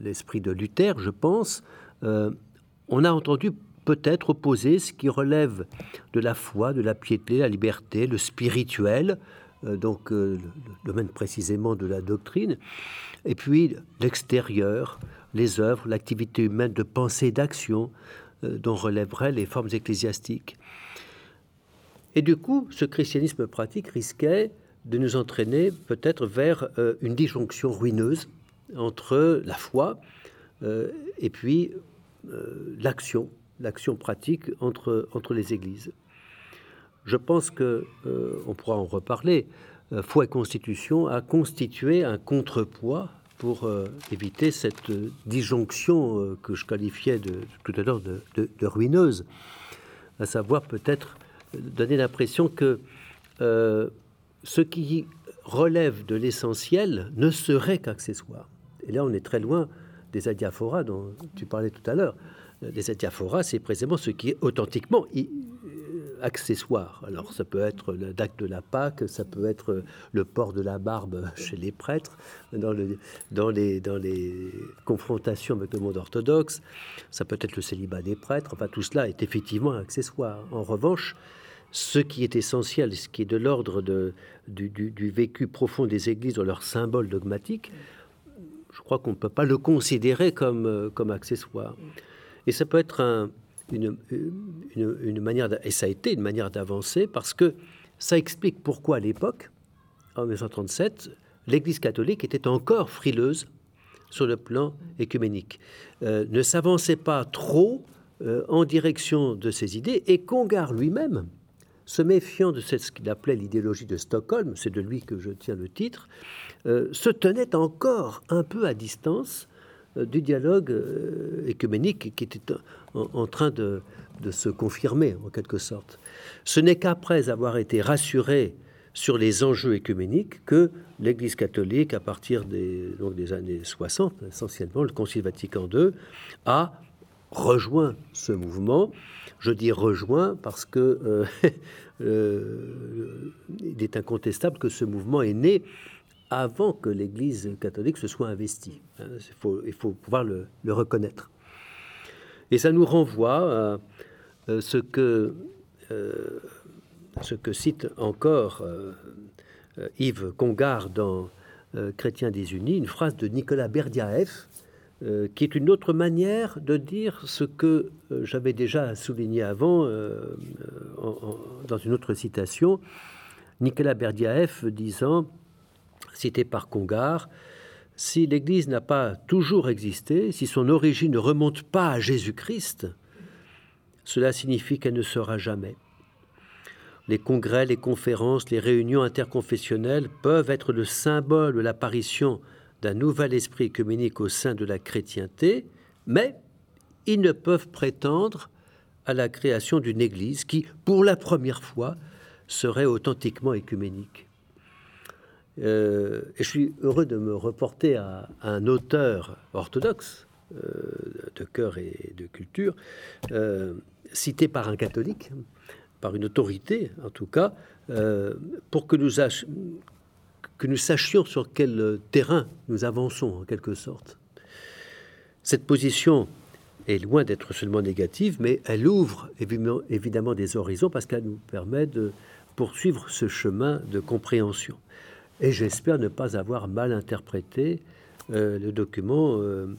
Speaker 1: l'esprit de Luther, je pense, on a entendu peut-être opposer ce qui relève de la foi, de la piété, la liberté, le spirituel, donc le domaine précisément de la doctrine, et puis l'extérieur, les œuvres, l'activité humaine de pensée, d'action, dont relèveraient les formes ecclésiastiques. Et du coup, ce christianisme pratique risquait de nous entraîner peut-être vers une disjonction ruineuse entre la foi et puis l'action, l'action pratique entre, entre les églises. Je pense que, euh, on pourra en reparler, euh, foi et constitution a constitué un contrepoids pour euh, éviter cette disjonction que je qualifiais de, tout à l'heure de, de, ruineuse, à savoir peut-être donner l'impression que ce qui relève de l'essentiel ne serait qu'accessoire. Et là, on est très loin des adiaphoras dont tu parlais tout à l'heure les adiaphoras, c'est précisément ce qui est authentiquement euh, accessoire. Alors ça peut être le date de la Pâque, ça peut être le port de la barbe chez les prêtres, dans, dans, les, dans les confrontations avec le monde orthodoxe, ça peut être le célibat des prêtres, enfin tout cela est effectivement accessoire. En revanche, ce qui est essentiel, ce qui est de l'ordre du, du, vécu profond des églises dans leur symbole dogmatique, je crois qu'on ne peut pas le considérer comme, euh, comme accessoire. Et ça peut être une, une, manière, et ça a été une manière d'avancer parce que ça explique pourquoi à l'époque, en 1937, l'Église catholique était encore frileuse sur le plan écuménique, euh, ne s'avançait pas trop euh, en direction de ses idées, et Congar lui-même, se méfiant de ce qu'il appelait l'idéologie de Stockholm, c'est de lui que je tiens le titre, euh, se tenait encore un peu à distance du dialogue euh, écuménique qui était en, train de, se confirmer en quelque sorte. Ce n'est qu'après avoir été rassuré sur les enjeux écuméniques que l'Église catholique, à partir des, donc des années 60, essentiellement le Concile Vatican II, a rejoint ce mouvement. Je dis rejoint parce que euh, il est incontestable que ce mouvement est né avant que l'Église catholique se soit investie. Hein, il, faut, pouvoir le, reconnaître. Et ça nous renvoie à ce que, euh, ce que cite encore euh, Yves Congar dans euh, des Unis, une phrase de Nicolas Berdiaev, qui est une autre manière de dire ce que j'avais déjà souligné avant dans une autre citation. Nicolas Berdiaev disant cité par Congar, si l'Église n'a pas toujours existé, si son origine ne remonte pas à Jésus-Christ, cela signifie qu'elle ne sera jamais. Les congrès, les conférences, les réunions interconfessionnelles peuvent être le symbole de l'apparition d'un nouvel esprit œcuménique au sein de la chrétienté, mais ils ne peuvent prétendre à la création d'une Église qui, pour la première fois, serait authentiquement écuménique. Euh, et je suis heureux de me reporter à, un auteur orthodoxe euh, de cœur et de culture, euh, cité par un catholique, par une autorité en tout cas, pour que nous, que nous sachions sur quel terrain nous avançons en quelque sorte. Cette position est loin d'être seulement négative, mais elle ouvre évidemment des horizons parce qu'elle nous permet de poursuivre ce chemin de compréhension. Et j'espère ne pas avoir mal interprété euh, le document euh,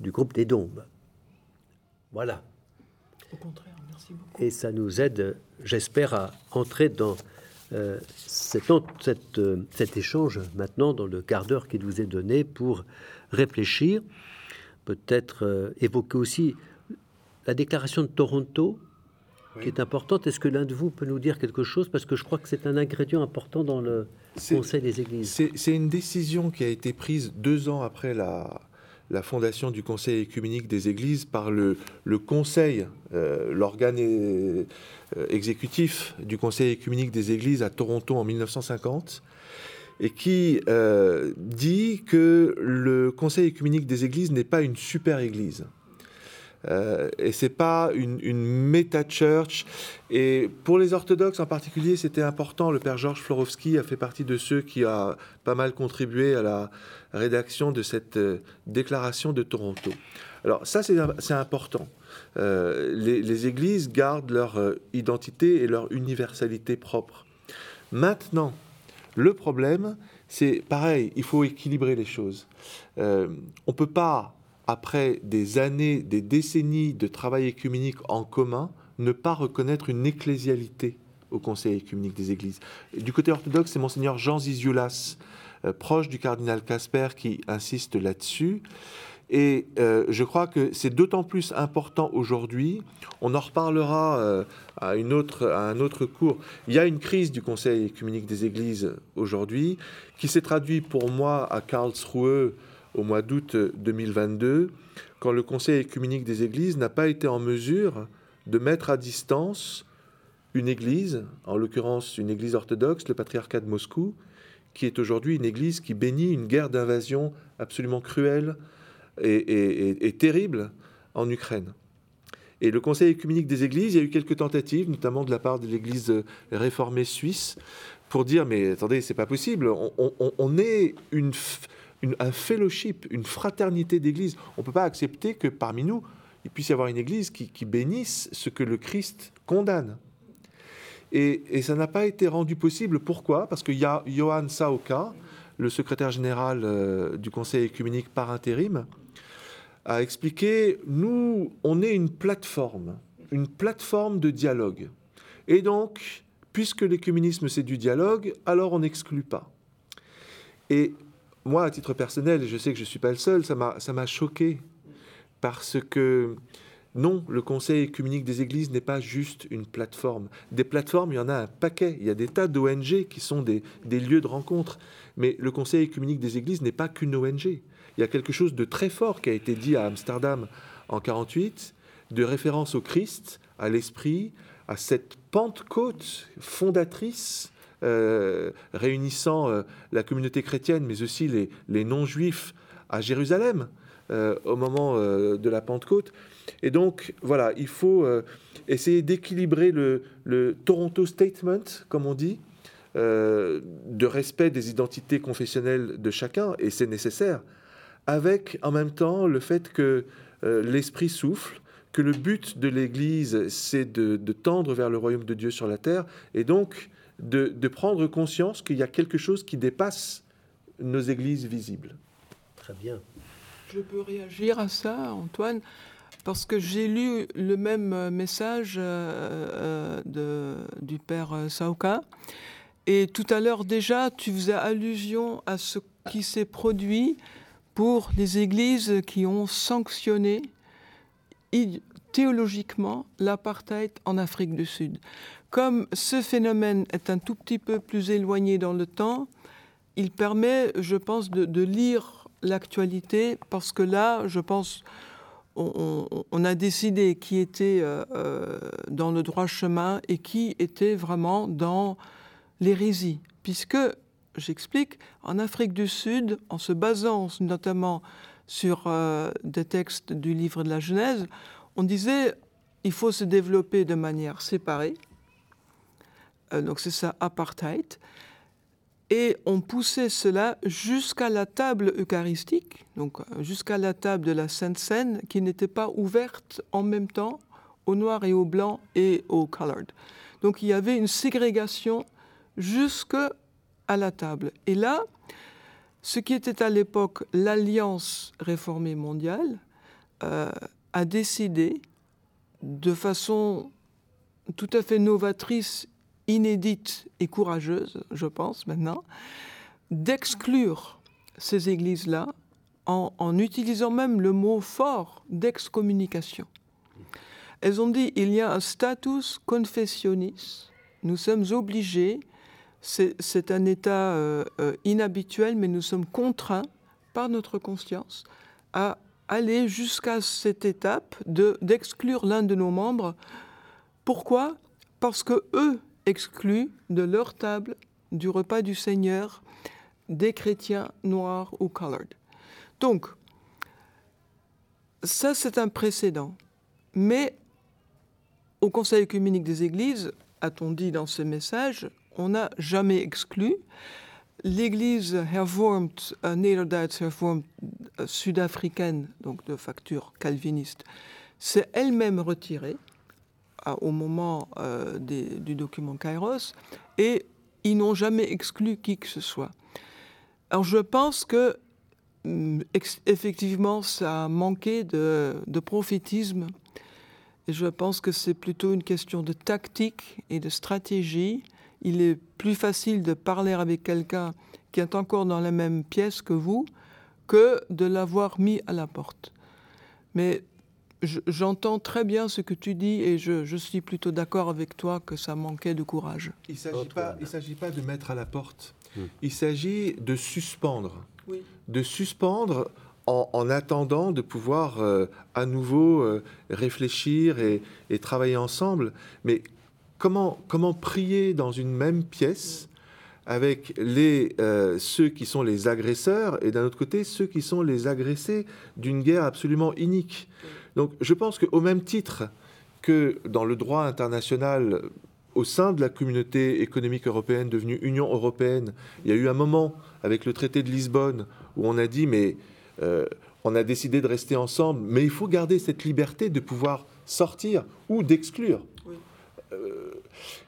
Speaker 1: du groupe des Dombes. Voilà.
Speaker 3: Au contraire, merci beaucoup.
Speaker 1: Et ça nous aide, j'espère, à entrer dans euh, cet, cet, échange maintenant, dans le quart d'heure qui nous est donné pour réfléchir, peut-être évoquer aussi la déclaration de Toronto qui est importante. Est-ce que l'un de vous peut nous dire quelque chose? Parce que je crois que c'est un ingrédient important dans le Conseil des Églises.
Speaker 2: C'est une décision qui a été prise deux ans après la, la fondation du Conseil écuménique des Églises par le, le Conseil, euh, l'organe euh, exécutif du Conseil écuménique des Églises à Toronto en 1950 et qui euh, dit que le Conseil écuménique des Églises n'est pas une super Église. Euh, et c'est pas une, une méta-church. Et pour les orthodoxes en particulier, c'était important. Le père Georges Florowski a fait partie de ceux qui a pas mal contribué à la rédaction de cette euh, déclaration de Toronto. Alors ça, c'est important. Euh, les, les, églises gardent leur identité et leur universalité propre. Maintenant, Le problème, c'est pareil, il faut équilibrer les choses. Euh, on peut pas, après des années, des décennies de travail écuménique en commun, ne pas reconnaître une ecclésialité au Conseil écuménique des Églises. Du côté orthodoxe, c'est monseigneur Jean Zizioulas, euh, proche du cardinal Casper, qui insiste là-dessus. Et euh, je crois que c'est d'autant plus important aujourd'hui. On en reparlera euh, à, une autre, à un autre cours. Il y a une crise du Conseil écuménique des Églises aujourd'hui qui s'est traduite pour moi à Karlsruhe au mois d'août 2022, quand le Conseil écuménique des Églises n'a pas été en mesure de mettre à distance une église, en l'occurrence une église orthodoxe, le patriarcat de Moscou, qui est aujourd'hui une église qui bénit une guerre d'invasion absolument cruelle et, terrible en Ukraine. Et le Conseil écuménique des églises, il y a eu quelques tentatives, notamment de la part de l'église réformée suisse, pour dire mais attendez, c'est pas possible, on, est une, un fellowship, une fraternité d'églises. On ne peut pas accepter que parmi nous, il puisse y avoir une église qui bénisse ce que le Christ condamne. Et, ça n'a pas été rendu possible. Pourquoi? Parce que Johan Saoka, le secrétaire général euh, du Conseil écuménique par intérim, a expliqué, nous, on est une plateforme, une plateforme de dialogue. Et donc, puisque l'écuménisme, c'est du dialogue, alors on n'exclut pas. Et moi, à titre personnel, je sais que je ne suis pas le seul, ça m'a choqué, parce que non, le Conseil écuménique des Églises n'est pas juste une plateforme. Des plateformes, il y en a un paquet. Il y a des tas d'ONG qui sont des, lieux de rencontre. Mais le Conseil écuménique des Églises n'est pas qu'une ONG. Il y a quelque chose de très fort qui a été dit à Amsterdam en 48, de référence au Christ, à l'Esprit, à cette Pentecôte fondatrice euh, réunissant euh, la communauté chrétienne, mais aussi les, non-juifs à Jérusalem euh, au moment de la Pentecôte. Et donc, voilà, il faut essayer d'équilibrer le, Toronto Statement, comme on dit, de respect des identités confessionnelles de chacun, et c'est nécessaire, avec en même temps le fait que l'Esprit souffle, que le but de l'Église, c'est de, tendre vers le royaume de Dieu sur la terre, et donc de, de prendre conscience qu'il y a quelque chose qui dépasse nos églises visibles.
Speaker 1: Très bien.
Speaker 3: Je peux réagir à ça, Antoine parce que j'ai lu le même euh, message euh, euh, du père Saoka. Et tout à l'heure déjà, tu faisais allusion à ce qui s'est produit pour les églises qui ont sanctionné théologiquement l'apartheid en Afrique du Sud. Comme ce phénomène est un tout petit peu plus éloigné dans le temps, il permet, je pense, de, lire l'actualité, parce que là, je pense, on, a décidé qui était euh, euh, dans le droit chemin et qui était vraiment dans l'hérésie. Puisque, j'explique, en Afrique du Sud, en se basant notamment sur euh, des textes du livre de la Genèse, on disait il faut se développer de manière séparée. Donc c'est ça, apartheid et on poussait cela jusqu'à la table eucharistique, donc euh, jusqu'à la table de la Sainte Seine, qui n'était pas ouverte en même temps au noir et au blanc et au colored. Donc il y avait une ségrégation jusqu'à la table. Et là, ce qui était à l'époque l'Alliance réformée mondiale euh, a décidé de façon tout à fait novatrice inédite et courageuse, je pense maintenant, d'exclure ces églises-là en, utilisant même le mot fort d'excommunication. Elles ont dit il y a un status confessionis, nous sommes obligés, c'est un état euh, euh, inhabituel, mais nous sommes contraints par notre conscience à aller jusqu'à cette étape d'exclure l'un de nos membres. Pourquoi? Parce que eux exclus de leur table du repas du Seigneur des chrétiens noirs ou colored. Donc, ça c'est un précédent. Mais au Conseil œcuménique des Églises, a-t-on dit dans ce message, on n'a jamais exclu. L'Église hervormd, euh, hervormd euh, sud-africaine, donc de facture calviniste, s'est elle-même retirée au moment euh, du document Kairos. Et ils n'ont jamais exclu qui que ce soit. Alors je pense que mm, effectivement ça a manqué de, de prophétisme et je pense que c'est plutôt une question de tactique et de stratégie. Il est plus facile de parler avec quelqu'un qui est encore dans la même pièce que vous que de l'avoir mis à la porte. Mais j'entends très bien ce que tu dis et je, suis plutôt d'accord avec toi que ça manquait de courage.
Speaker 2: Il ne s'agit pas, de mettre à la porte. Hmm. Il s'agit de suspendre. De suspendre en, attendant de pouvoir euh, à nouveau euh, réfléchir et, travailler ensemble. Mais comment, comment prier dans une même pièce avec les, euh, ceux qui sont les agresseurs et d'un autre côté ceux qui sont les agressés d'une guerre absolument inique? Donc je pense qu'au même titre que dans le droit international, au sein de la communauté économique européenne devenue Union européenne, il y a eu un moment avec le traité de Lisbonne où on a dit mais euh, on a décidé de rester ensemble, mais il faut garder cette liberté de pouvoir sortir ou d'exclure. Euh,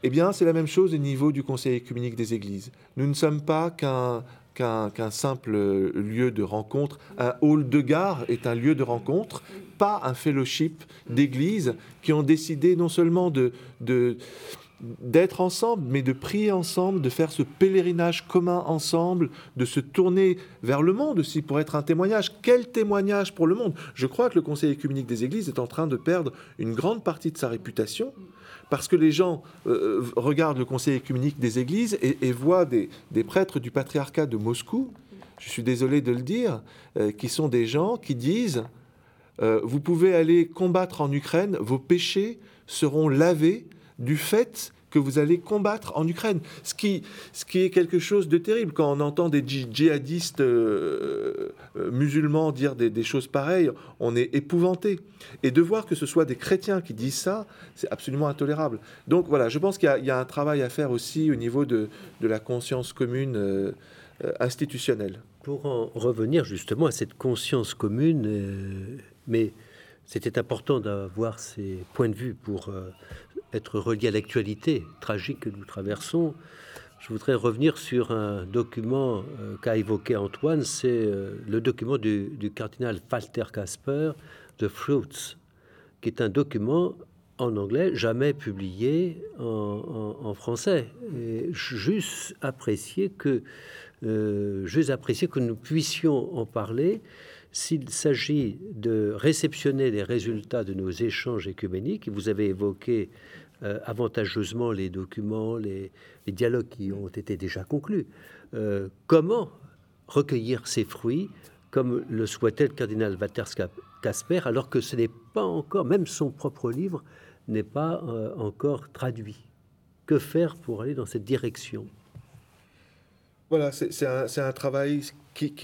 Speaker 2: eh bien, c'est la même chose au niveau du Conseil écuménique des Églises. Nous ne sommes pas qu'un qu'un simple lieu de rencontre. Un hall de gare est un lieu de rencontre, pas un fellowship d'églises qui ont décidé non seulement de, d'être ensemble, mais de prier ensemble, de faire ce pèlerinage commun ensemble, de se tourner vers le monde aussi pour être un témoignage. Quel témoignage pour le monde? Je crois que le Conseil écuménique des Églises est en train de perdre une grande partie de sa réputation parce que les gens euh, euh, regardent le Conseil écuménique des Églises et, voient des, prêtres du patriarcat de Moscou, je suis désolé de le dire, euh, qui sont des gens qui disent vous pouvez aller combattre en Ukraine, vos péchés seront lavés du fait que vous allez combattre en Ukraine. Ce qui, ce qui est quelque chose de terrible quand on entend des djihadistes euh, euh, musulmans dire des, choses pareilles, on est épouvanté. Et de voir que ce soit des chrétiens qui disent ça, c'est absolument intolérable. Donc voilà, je pense qu'il y, a un travail à faire aussi au niveau de, la conscience commune euh, institutionnelle.
Speaker 1: Pour en revenir justement à cette conscience commune, mais c'était important d'avoir ces points de vue pour être relié à l'actualité tragique que nous traversons, je voudrais revenir sur un document euh, qu'a évoqué Antoine, c'est euh, le document du, cardinal Falter Casper, The Fruits, qui est un document en anglais, jamais publié en, français. Et juste apprécier que, euh, juste apprécier que nous puissions en parler s'il s'agit de réceptionner les résultats de nos échanges écuméniques. Vous avez évoqué euh, avantageusement les documents, les, dialogues qui ont été déjà conclus. Euh, comment recueillir ces fruits comme le souhaitait le cardinal Walter Casper, alors que ce n'est pas encore, même son propre livre n'est pas euh, encore traduit? Que faire pour aller dans cette direction?
Speaker 2: Voilà, c'est un, travail qui,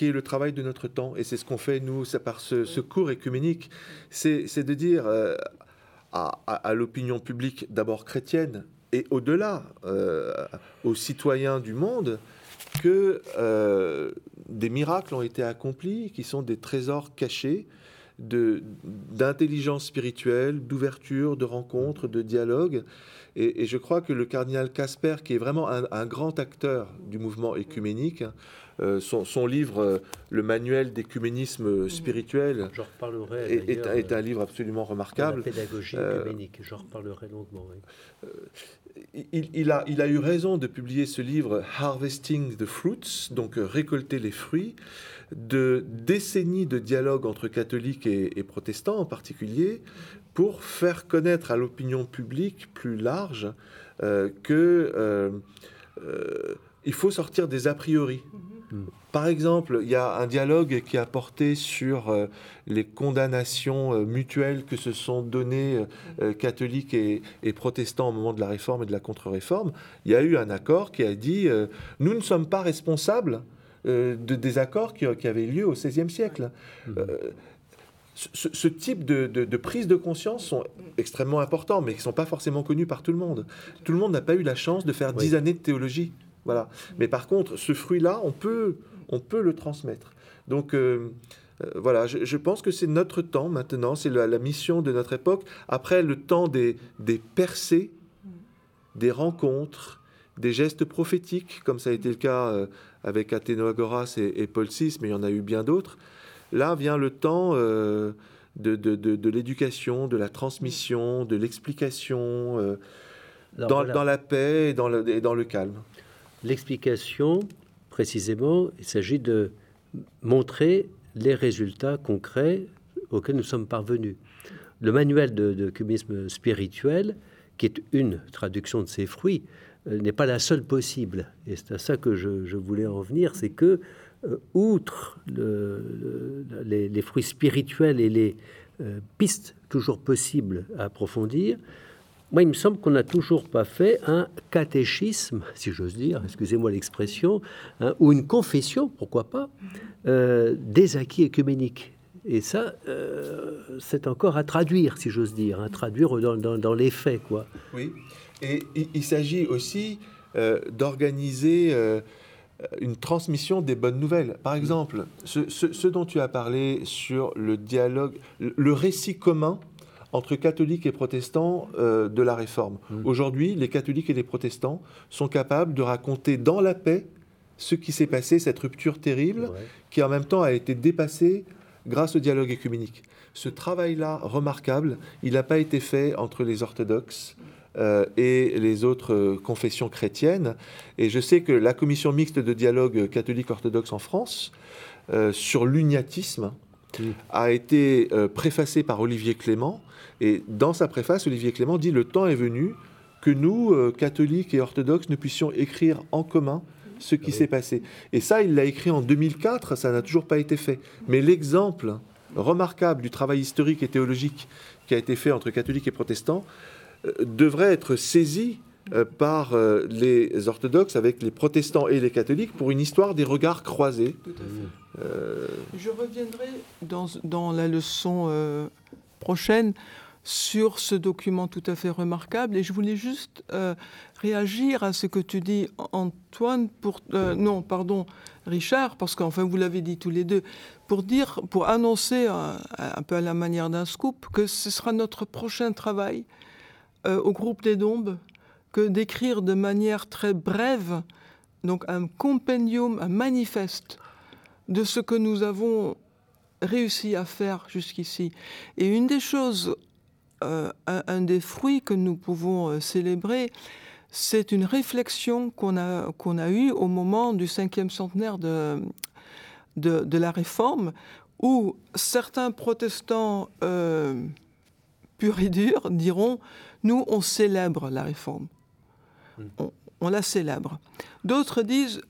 Speaker 2: est le travail de notre temps, et c'est ce qu'on fait, nous, par ce, cours écuménique, c'est de dire, à, l'opinion publique d'abord chrétienne et au-delà euh, aux citoyens du monde que euh, des miracles ont été accomplis, qui sont des trésors cachés d'intelligence spirituelle, d'ouverture, de rencontre, de dialogue. Et, je crois que le cardinal Casper, qui est vraiment un, grand acteur du mouvement écuménique, euh, son, livre, euh, Le manuel d'écuménisme spirituel, est, un livre absolument remarquable.
Speaker 1: La pédagogie euh, écuménique, j'en reparlerai longuement.
Speaker 2: Il, a, il a eu raison de publier ce livre Harvesting the Fruits, donc récolter les fruits, de décennies de dialogue entre catholiques et protestants en particulier, pour faire connaître à l'opinion publique plus large euh, que euh, euh, il faut sortir des a priori. Mm-hmm. Par exemple, il y a un dialogue qui a porté sur les condamnations mutuelles que se sont données catholiques et, protestants au moment de la réforme et de la contre-réforme. Il y a eu un accord qui a dit nous ne sommes pas responsables de désaccords qui, qui avaient lieu au XVIe siècle. Mm-hmm ce, type de, de, prise de conscience sont extrêmement importants, mais qui ne sont pas forcément connus par tout le monde. Tout le monde n'a pas eu la chance de faire dix années de théologie. Voilà. Mais par contre, ce fruit-là, on peut, on peut le transmettre. Donc, euh, euh, voilà, je, pense que c'est notre temps maintenant, c'est la, mission de notre époque. Après le temps des, des percées, des rencontres, des gestes prophétiques, comme ça a été le cas euh, avec Athénoagoras et, Paul VI, mais il y en a eu bien d'autres. Là vient le temps de, de, l'éducation, de la transmission, de l'explication, dans, dans, la paix et dans le, et dans le calme.
Speaker 1: L'explication, précisément, il s'agit de montrer les résultats concrets auxquels nous sommes parvenus. Le manuel de, de cubisme spirituel, qui est une traduction de ces fruits, euh, n'est pas la seule possible. Et c'est à ça que je, voulais en venir, c'est que, euh, outre les, fruits spirituels et les euh, pistes toujours possibles à approfondir, moi, il me semble qu'on n'a toujours pas fait un catéchisme, si j'ose dire, excusez-moi l'expression, hein, ou une confession, pourquoi pas, des acquis écuméniques. Et ça, euh, c'est encore à traduire, si j'ose dire, à traduire dans, les faits, quoi.
Speaker 2: Oui. Et il, s'agit aussi euh, d'organiser euh, une transmission des bonnes nouvelles. Par exemple, ce, dont tu as parlé sur le dialogue, le récit commun entre catholiques et protestants de la réforme. Mm. Aujourd'hui, les catholiques et les protestants sont capables de raconter dans la paix ce qui s'est passé, cette rupture terrible, qui en même temps a été dépassée grâce au dialogue écuménique. Ce travail-là, remarquable, il n'a pas été fait entre les orthodoxes euh, et les autres euh, confessions chrétiennes. Et je sais que la commission mixte de dialogue catholique-orthodoxe en France, euh, sur l'uniatisme, a été préfacée par Olivier Clément. Et dans sa préface, Olivier Clément dit Le temps est venu que nous, catholiques et orthodoxes, nous puissions écrire en commun ce qui s'est passé. Et ça, il l'a écrit en 2004, ça n'a toujours pas été fait. Mais l'exemple remarquable du travail historique et théologique qui a été fait entre catholiques et protestants devrait être saisi euh, par euh, les orthodoxes avec les protestants et les catholiques pour une histoire des regards croisés.
Speaker 3: Je reviendrai dans, dans la leçon prochaine sur ce document tout à fait remarquable. Et je voulais juste euh, réagir à ce que tu dis, Antoine, pour euh, non, pardon, Richard, parce qu'enfin vous l'avez dit tous les deux, pour dire, pour annoncer euh, un, peu à la manière d'un scoop que ce sera notre prochain travail au groupe des Dombes, que d'écrire de manière très brève, donc un compendium, un manifeste de ce que nous avons réussi à faire jusqu'ici. Et une des choses euh, un, des fruits que nous pouvons euh, célébrer, c'est une réflexion qu'on a, qu'on a eue au moment du cinquième centenaire de, de, la Réforme, où certains protestants euh, purs et durs diront, nous, on célèbre la Réforme. Hmm. On, on la célèbre. D'autres disent,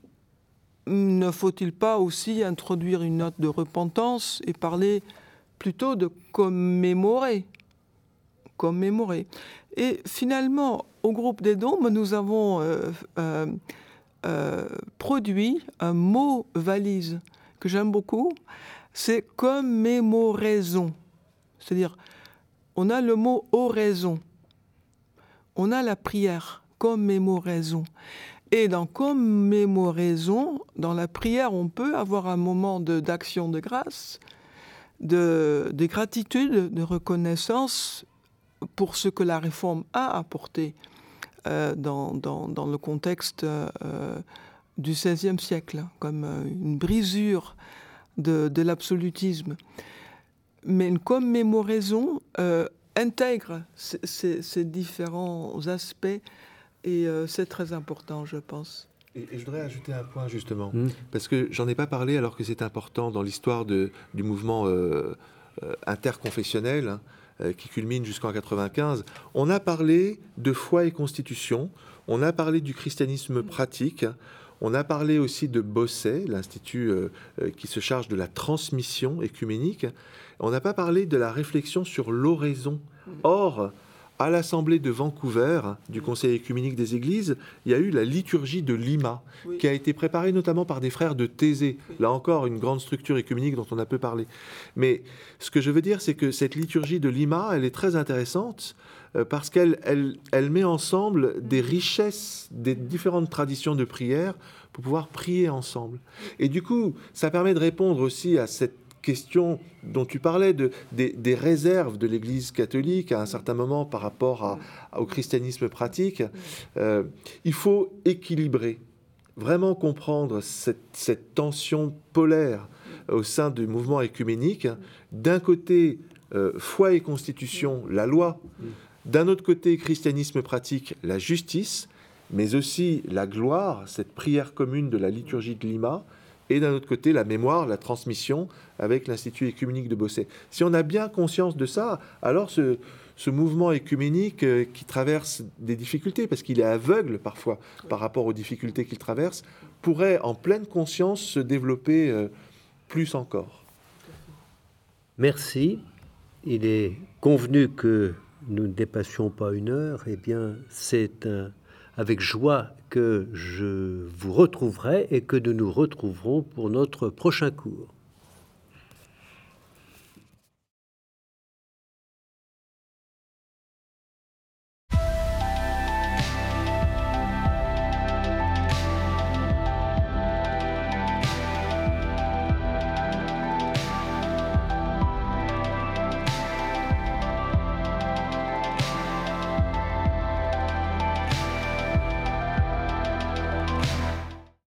Speaker 3: ne faut-il pas aussi introduire une note de repentance et parler plutôt de commémorer? Commémorer. Et finalement, au groupe des Dômes, nous avons euh, euh, euh, produit un mot valise que j'aime beaucoup, c'est commémoraison. C'est-à-dire, on a le mot oraison, on a la prière, commémoraison. Et dans commémoraison, dans la prière, on peut avoir un moment d'action de, grâce, de, de, gratitude, de reconnaissance pour ce que la réforme a apporté euh, dans, le contexte euh, du XVIe siècle, comme euh, une brisure de l'absolutisme. Mais une commémoraison intègre ces, différents aspects et c'est très important, je pense.
Speaker 2: Et, je voudrais ajouter un point justement, mmh. parce que j'en ai pas parlé alors que c'est important dans l'histoire du mouvement interconfessionnel. Hein. Euh, qui culmine jusqu'en 95, on a parlé de foi et constitution, on a parlé du christianisme pratique, on a parlé aussi de Bosset, l'institut euh, euh, qui se charge de la transmission écuménique. On n'a pas parlé de la réflexion sur l'oraison. Or, à l'Assemblée de Vancouver, du Conseil écuménique des Églises, il y a eu la liturgie de Lima, qui a été préparée notamment par des frères de Thésée. Là encore, une grande structure écuménique dont on a peu parlé. Mais ce que je veux dire, c'est que cette liturgie de Lima, elle est très intéressante parce qu'elle elle, met ensemble des richesses des différentes traditions de prière pour pouvoir prier ensemble. Et du coup, ça permet de répondre aussi à cette question dont tu parlais, de, des, réserves de l'Église catholique à un certain moment par rapport au christianisme pratique, euh, il faut équilibrer, vraiment comprendre cette, tension polaire au sein du mouvement écuménique. D'un côté, euh, foi et constitution, la loi. D'un autre côté, christianisme pratique, la justice, mais aussi la gloire, cette prière commune de la liturgie de Lima et d'un autre côté la mémoire, la transmission avec l'Institut écuménique de Bosset. Si on a bien conscience de ça, alors ce, mouvement écuménique euh, qui traverse des difficultés, parce qu'il est aveugle parfois par rapport aux difficultés qu'il traverse, pourrait en pleine conscience se développer euh, plus encore.
Speaker 1: Merci. Il est convenu que nous ne dépassions pas une heure. Eh bien, c'est avec joie que je vous retrouverai et que nous nous retrouverons pour notre prochain cours.